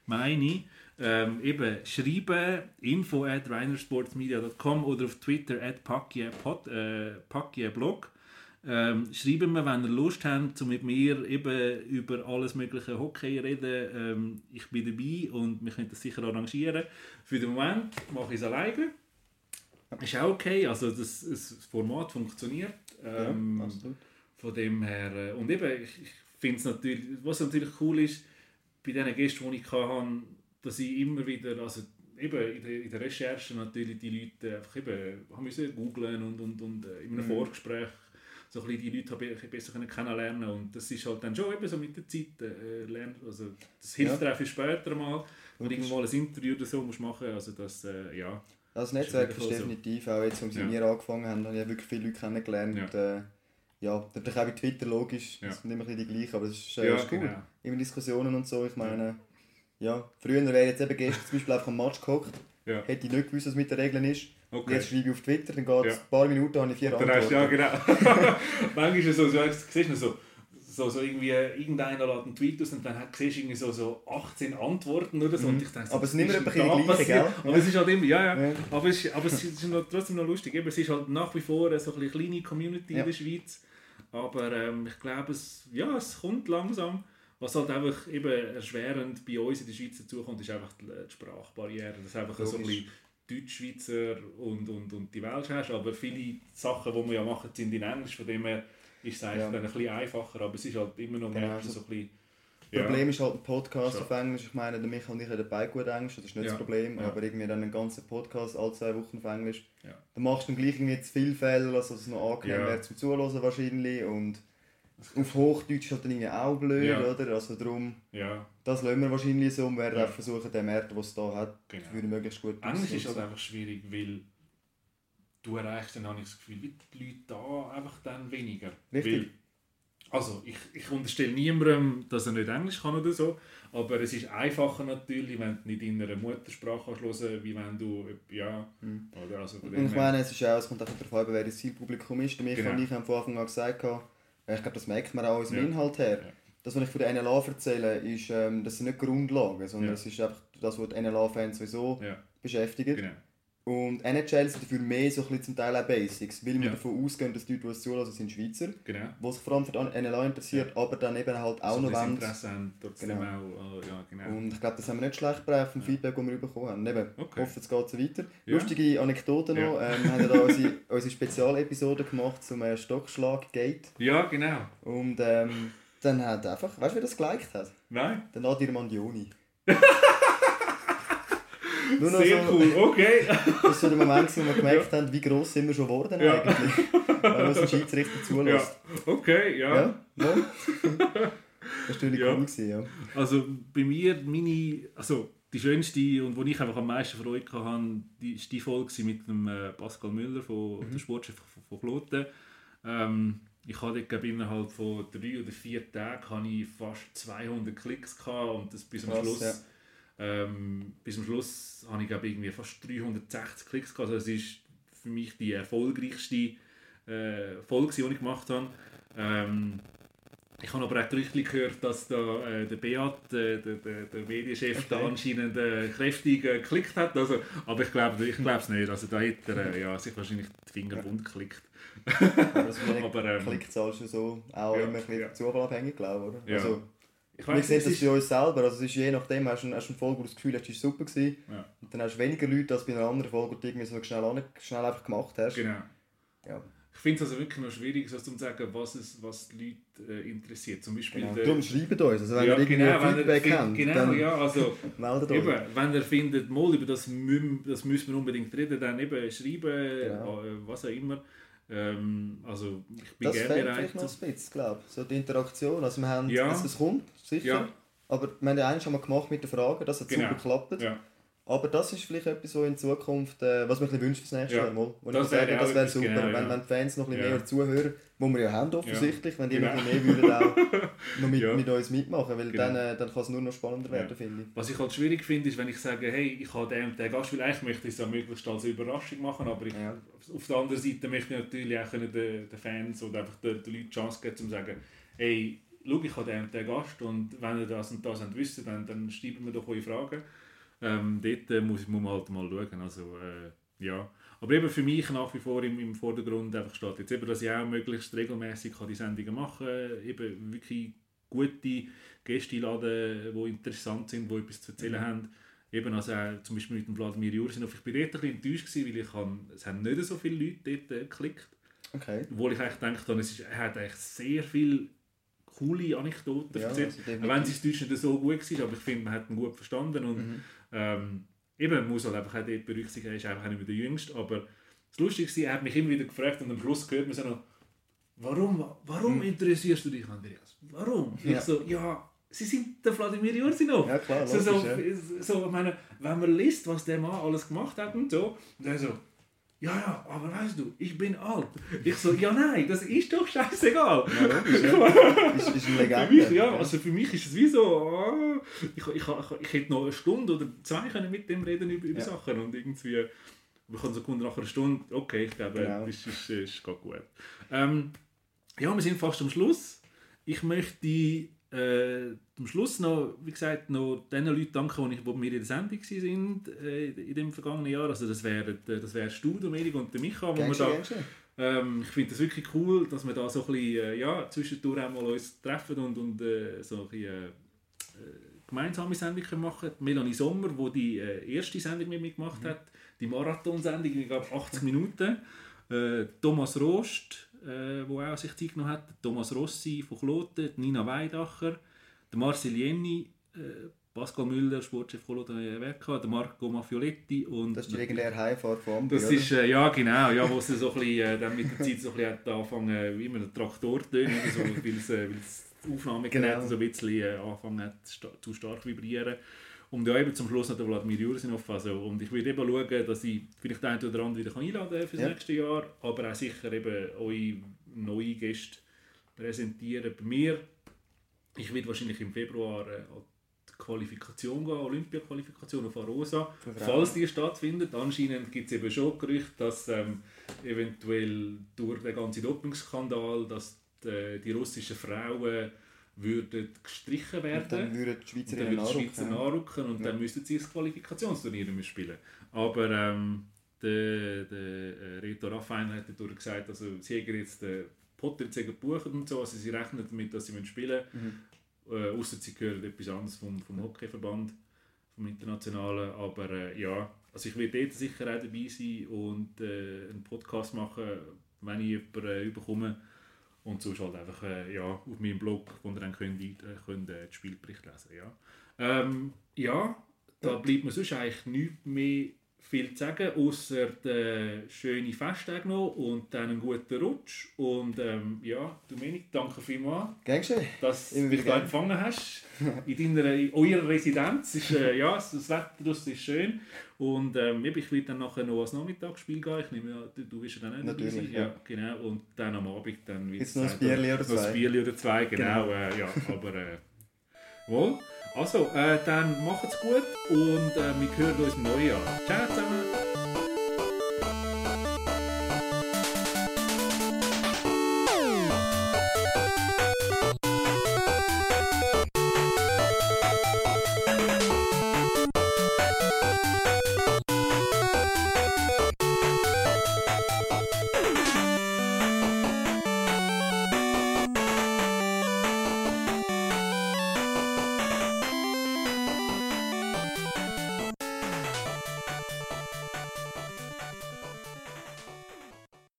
meine ich. Ähm, eben schreiben info at reinersportsmedia.com oder auf Twitter at pakiepod, äh. Ähm, schreiben mir, wenn ihr Lust habt, um mit mir eben über alles mögliche Hockey reden. Ähm, ich bin dabei und wir können das sicher arrangieren. Für den Moment mache ich es alleine. Ist auch okay, also das, das Format funktioniert. Ähm, ja, von dem her, äh, und eben, ich, ich finde es natürlich, was natürlich cool ist, bei diesen Gästen, die ich hatte, dass ich immer wieder, also eben in der, in der Recherche natürlich die Leute einfach eben, haben müssen googlen und, und, und äh, in einem Mhm. Vorgespräch so ein bisschen die Leute habe ich besser können kennenlernen und das ist halt dann schon eben so mit der Zeit äh, lernen, also das hilft dir auch für später mal, wenn du irgendwo mal ein Interview oder so musst machen, also das, äh, ja. Also das Netzwerk Ist ist wieder so. definitiv, auch jetzt, als Ja. wir angefangen haben, habe ich wirklich viele Leute kennengelernt. Ja. Äh, ja, natürlich auch bei Twitter logisch, Ja. das sind immer ein bisschen die gleichen, aber es ist, äh, ja, ist cool. genau. Immer Diskussionen und so, ich meine, ja, früher wäre jetzt eben gestern zum Beispiel einfach am Match gehockt, Ja. hätte ich nicht gewusst, was mit den Regeln ist. Okay. jetzt schreibe ich auf Twitter, dann geht es Ja. ein paar Minuten, habe ich vier Dann hast, Antworten. ja, genau. Manchmal ist es so, so siehst du so, so, so irgendwie, irgendeiner lädt einen Tweet aus und dann hat- siehst du irgendwie so, so 18 Antworten oder so. Und ich denke, so, Mhm. Aber es sind immer ist die da gleichen, passiert? gell? Aber es ist halt immer, ja, ja. Ja. Aber, es, ist- aber es ist noch, trotzdem noch lustig. Eben, es ist halt nach wie vor eine so eine kleine Community Ja. in der Schweiz. Aber ähm, ich glaube, es, ja, es kommt langsam. Was halt einfach eben erschwerend bei uns in der Schweiz dazukommt, ist einfach die, die Sprachbarriere. Das ist einfach so ein Logisch. bisschen Deutschschweizer und, und, und die Welt hast. Aber viele Sachen, die wir ja machen, sind in Englisch. Von dem her ist es eigentlich Ja. dann ein bisschen einfacher. Aber es ist halt immer noch Genau, du so- ein bisschen... Das Problem ist halt ein Podcast So. auf Englisch. Ich meine, der Michael und ich reden beide gut Englisch, das ist nicht Ja. das Problem. Ja. Aber irgendwie dann einen ganzen Podcast alle zwei Wochen auf Englisch. Ja. Dann machst du dann gleich irgendwie zu viele Fehler, dass es noch angenehm Ja. wäre zum Zuhören wahrscheinlich. Und auf Hochdeutsch ist halt dann irgendwie auch blöd, Ja. oder? Also darum, Ja, das lassen wir wahrscheinlich so und werden Ja. auch versuchen, den Markt, den es da hat, genau. für möglichst gut Englisch ist halt einfach schwierig, weil du erreichst dann, habe ich das Gefühl, wie die Leute da einfach dann weniger. Richtig. Weil, also, ich, ich unterstelle niemandem, dass er nicht Englisch kann oder so, aber es ist einfacher natürlich, wenn du nicht in einer Muttersprache kannst hören wie wenn du, ja, Mhm. oder also Und ich meine, es, ist auch, es kommt auch darauf an, wer das Zielpublikum ist. Michael Genau. und ich von Anfang an gesagt, ich glaube, das merkt man auch aus dem Ja. Inhalt her. Ja. Das, was ich von der NLA erzähle, ist, ähm, das sind nicht Grundlagen, sondern Ja. es ist einfach das, was die NLA-Fans sowieso Ja, beschäftigt. genau. Und NHL sind dafür mehr so ein bisschen zum Teil auch Basics, weil wir Ja. davon ausgehen, dass die Leute, die es zulassen, sind Schweizer, genau. die sich vor allem für die NLA interessiert, aber dann eben halt auch so noch wollen. Interesse haben, trotzdem Genau. auch, äh, ja, genau. Und ich glaube, das haben wir nicht schlecht gebracht vom Feedback, das wir bekommen haben. Eben, Okay. hoffe, es geht so weiter. Ja. Lustige Anekdote noch. Ähm, wir haben ja da unsere, unsere Spezialepisode gemacht zum äh, Stockschlag-Gate. ja, genau. Und ähm, dann hat einfach, weißt du, wer das geliked hat? Nein? Der Nadir Mandioni. Nur noch Sehr so, cool, okay. Das war so der Moment, wo wir gemerkt haben, wie gross sind wir schon geworden Ja. eigentlich. Wenn man so Schiedsrichter ja. zulässt. Okay, ja. Ja, ja. Das war natürlich Ja. cool. Gewesen, ja. Also bei mir, meine, also die schönste und wo ich einfach am meisten Freude hatte, die, ist die Folge mit dem äh, Pascal Müller, von, Mhm. der Sportchef von, von Kloten. Ähm, ich hatte glaube ich, innerhalb von drei oder vier Tagen hatte ich fast 200 Klicks gehabt und das bis am Schluss. ja. Ähm, bis zum Schluss habe ich glaube irgendwie fast 360 Klicks gehabt. Also es ist für mich die erfolgreichste äh, Folge, die ich gemacht habe. Ähm, Ich habe aber auch gerüchtlich gehört, dass da, äh, der Beat, äh, der, der, der Medienchef, okay. da anscheinend äh, kräftig äh, geklickt hat. Also, aber ich glaube ich es nicht. Also, da hat er äh, ja, sich wahrscheinlich die Finger ja. bunt geklickt. aber ähm, Klickzahl schon so auch ja, immer ein bisschen ja. zufallabhängig, glaube ich. Ja. Also, ich wir sehen das bei uns selber. Also, es ist je nachdem, hast du, hast eine Folge, wo du das Gefühl hast, die war super. Gewesen, ja. Und dann hast du weniger Leute als bei einer anderen Folge, die du irgendwie so schnell, schnell einfach gemacht hast. Genau. Ja. Ich finde es also wirklich noch schwierig, so zu sagen, was, es, was die Leute äh, interessiert. Zum Beispiel genau. der, Darum schreibt uns, also wenn ja, ihr irgendwie genau, Feedback wenn habt, Genau, dann ja, also meldet euch. eben, wenn ihr findet, mal über das, mü das müssen wir unbedingt reden, dann eben schreiben, Genau. äh, was auch immer. Ähm, also ich bin Das gerne bereit. vielleicht noch ein bisschen, glaube ich. So die Interaktion. Also wir haben, Ja. es, es kommt, sicher. Ja. Aber wir haben ja eins schon mal gemacht mit den Fragen, das hat Genau. super geklappt. Ja. Aber das ist vielleicht etwas, so in Zukunft, äh, was man ein bisschen wünscht fürs nächste Ja. Mal. Wo Das ich sage, wäre das auch wäre etwas, super, genau, wenn, ja. wenn die Fans noch ein bisschen Ja. mehr zuhören, wo wir ja haben offensichtlich, wenn die Genau. noch mehr würden auch noch mit, Ja. mit uns mitmachen, weil Genau. dann, äh, dann kann es nur noch spannender werden, finde ich. Was ich halt schwierig finde, ist, wenn ich sage, hey, ich habe den, und den Gast, weil eigentlich möchte ich es ja möglichst als Überraschung machen, aber ich, Ja. auf der anderen Seite möchte ich natürlich auch können den, den Fans oder einfach den, den Leuten die Chance geben, um zu sagen, hey, schau, ich habe den, und den Gast und wenn ihr das und das wisst, dann, dann schreibt mir doch eure Fragen. Ähm, dort äh, muss, muss man halt mal schauen. Also, äh, ja. Aber eben für mich nach wie vor im, im Vordergrund einfach steht jetzt eben, dass ich auch möglichst regelmäßig die Sendungen machen kann, eben wirklich gute Gäste einladen, die interessant sind, die etwas zu erzählen Mhm. haben. Eben also auch, zum Beispiel mit dem Vladimir Jursinov. Ich bin dort ein bisschen enttäuscht, gewesen, weil ich kann, es haben nicht so viele Leute dort äh, geklickt. Okay. Obwohl ich eigentlich gedacht habe, es ist, er hat eigentlich sehr viele coole Anekdoten Ja, erzählt. also wenn sein Deutsch nicht so gut war, aber ich finde, man hat ihn gut verstanden. Und Mhm. ähm, eben, man muss halt einfach auch dort berücksichtigen, er ist einfach auch nicht mehr der Jüngste. Aber das Lustige war, er hat mich immer wieder gefragt und am Schluss hört man so noch, warum, warum Mhm. interessierst du dich, Andreas? Warum? Ja. Ich so, ja, sie sind der Vladimir Jursinov. Ja klar, So, logisch, so, ja. so, ich meine, wenn man liest, was der Mann alles gemacht hat und so, und dann so, ja, ja, aber weißt du, ich bin alt. Ich so, ja, nein, das ist doch scheißegal. Ja, logisch, ja. Ist, ist eine Für Legende. mich, ja, also für mich ist es wie so, ah, ich, ich, ich, ich hätte noch eine Stunde oder zwei können mit dem reden über, über Ja. Sachen und irgendwie, wir können so nach einer Stunde, okay, ich glaube, Genau. das ist, ist, ist geht gut. Ähm, ja, wir sind fast am Schluss. Ich möchte äh, am Schluss noch, wie gesagt, noch den Leuten danken, die, ich- die mir in der Sendung waren äh, in dem vergangenen Jahr. Also das wären äh, das wär du, Dominik und der Micha, wo wir da ähm, ich finde das wirklich cool, dass wir da so ein bisschen, äh, ja, zwischendurch auch mal uns treffen und, und äh, so ein bisschen, äh, äh, gemeinsame Sendung können machen. Melanie Sommer, die die äh, erste Sendung mit mir gemacht hat, die Marathonsendung, ich glaube 80 Minuten. Thomas Rost, äh, wo auch sich Zeit genommen hat, Thomas Rossi von Kloten, Nina Weidacher, der Marcel Jenny, äh, Pascal Müller, Sportchef WK, der Marco Maffioletti und Das ist die legendäre Heimfahrt von Ambi, das oder? ist, äh, ja genau, ja, wo sie so ein bisschen, äh, dann mit der Zeit so ein bisschen äh, wie immer der Traktor tönen, so, weil es, äh, weil das Aufnahmegerät Genau. so ein bisschen äh, angefangen hat zu sta- zu stark vibrieren. Und ja, eben zum Schluss noch der Vladimir Jursinov. Also, und ich würde eben schauen, dass ich vielleicht den einen oder anderen wieder kann einladen für das Ja. nächste Jahr, aber auch sicher eben eure neue Gäste präsentieren bei mir. Ich werde wahrscheinlich im Februar äh, an die Qualifikation gehen, Olympia-Qualifikation auf Arosa. Falls die stattfindet, anscheinend gibt es eben schon Gerüchte, dass ähm, eventuell durch den ganzen Dopingskandal, dass die, die russischen Frauen würden gestrichen Und werden dann würden die und Schweizer dann würden die nachrücken. Schweizer nachrücken und Ja. dann müssten sie das Qualifikationsturnier müssen spielen. Aber ähm, der, der äh, Reto Raffain hat dadurch gesagt, also sie haben jetzt den Potter jetzt gebucht und so, also sie rechnen damit, dass sie müssen spielen Mhm. Äh, außer sie hören etwas anderes vom, vom Hockeyverband, vom Internationalen. Aber äh, ja, also ich werde dort sicher auch dabei sein und äh, einen Podcast machen, wenn ich jemanden äh, überkomme. Und sonst halt einfach äh, ja, auf meinem Blog, wo ihr dann könnt, äh, könnt, äh, den Spielbericht lesen ja. Ähm, ja, da bleibt mir sonst eigentlich nichts mehr viel zu sagen, außer den schönen Festtage noch und dann einen guten Rutsch. Und ähm, ja, Dominik, danke vielmals, Gern dass du wieder dich da empfangen hast. In, deiner, in eurer Residenz. Ist, äh, ja, das Wetter draussen ist schön. Und ähm, ich werde dann nachher noch ans Nachmittagsspiel gehen. Ich nehme du, du wirst ja dann auch dabei Natürlich, sein. ja. genau. Und dann am Abend dann wird Jetzt noch ein Bierli oder noch ein zwei. Bierli oder zwei, genau. Äh, ja, aber äh, wohl. Also, äh, dann macht's gut und äh, wir hören uns im neuen Jahr. Ciao zusammen!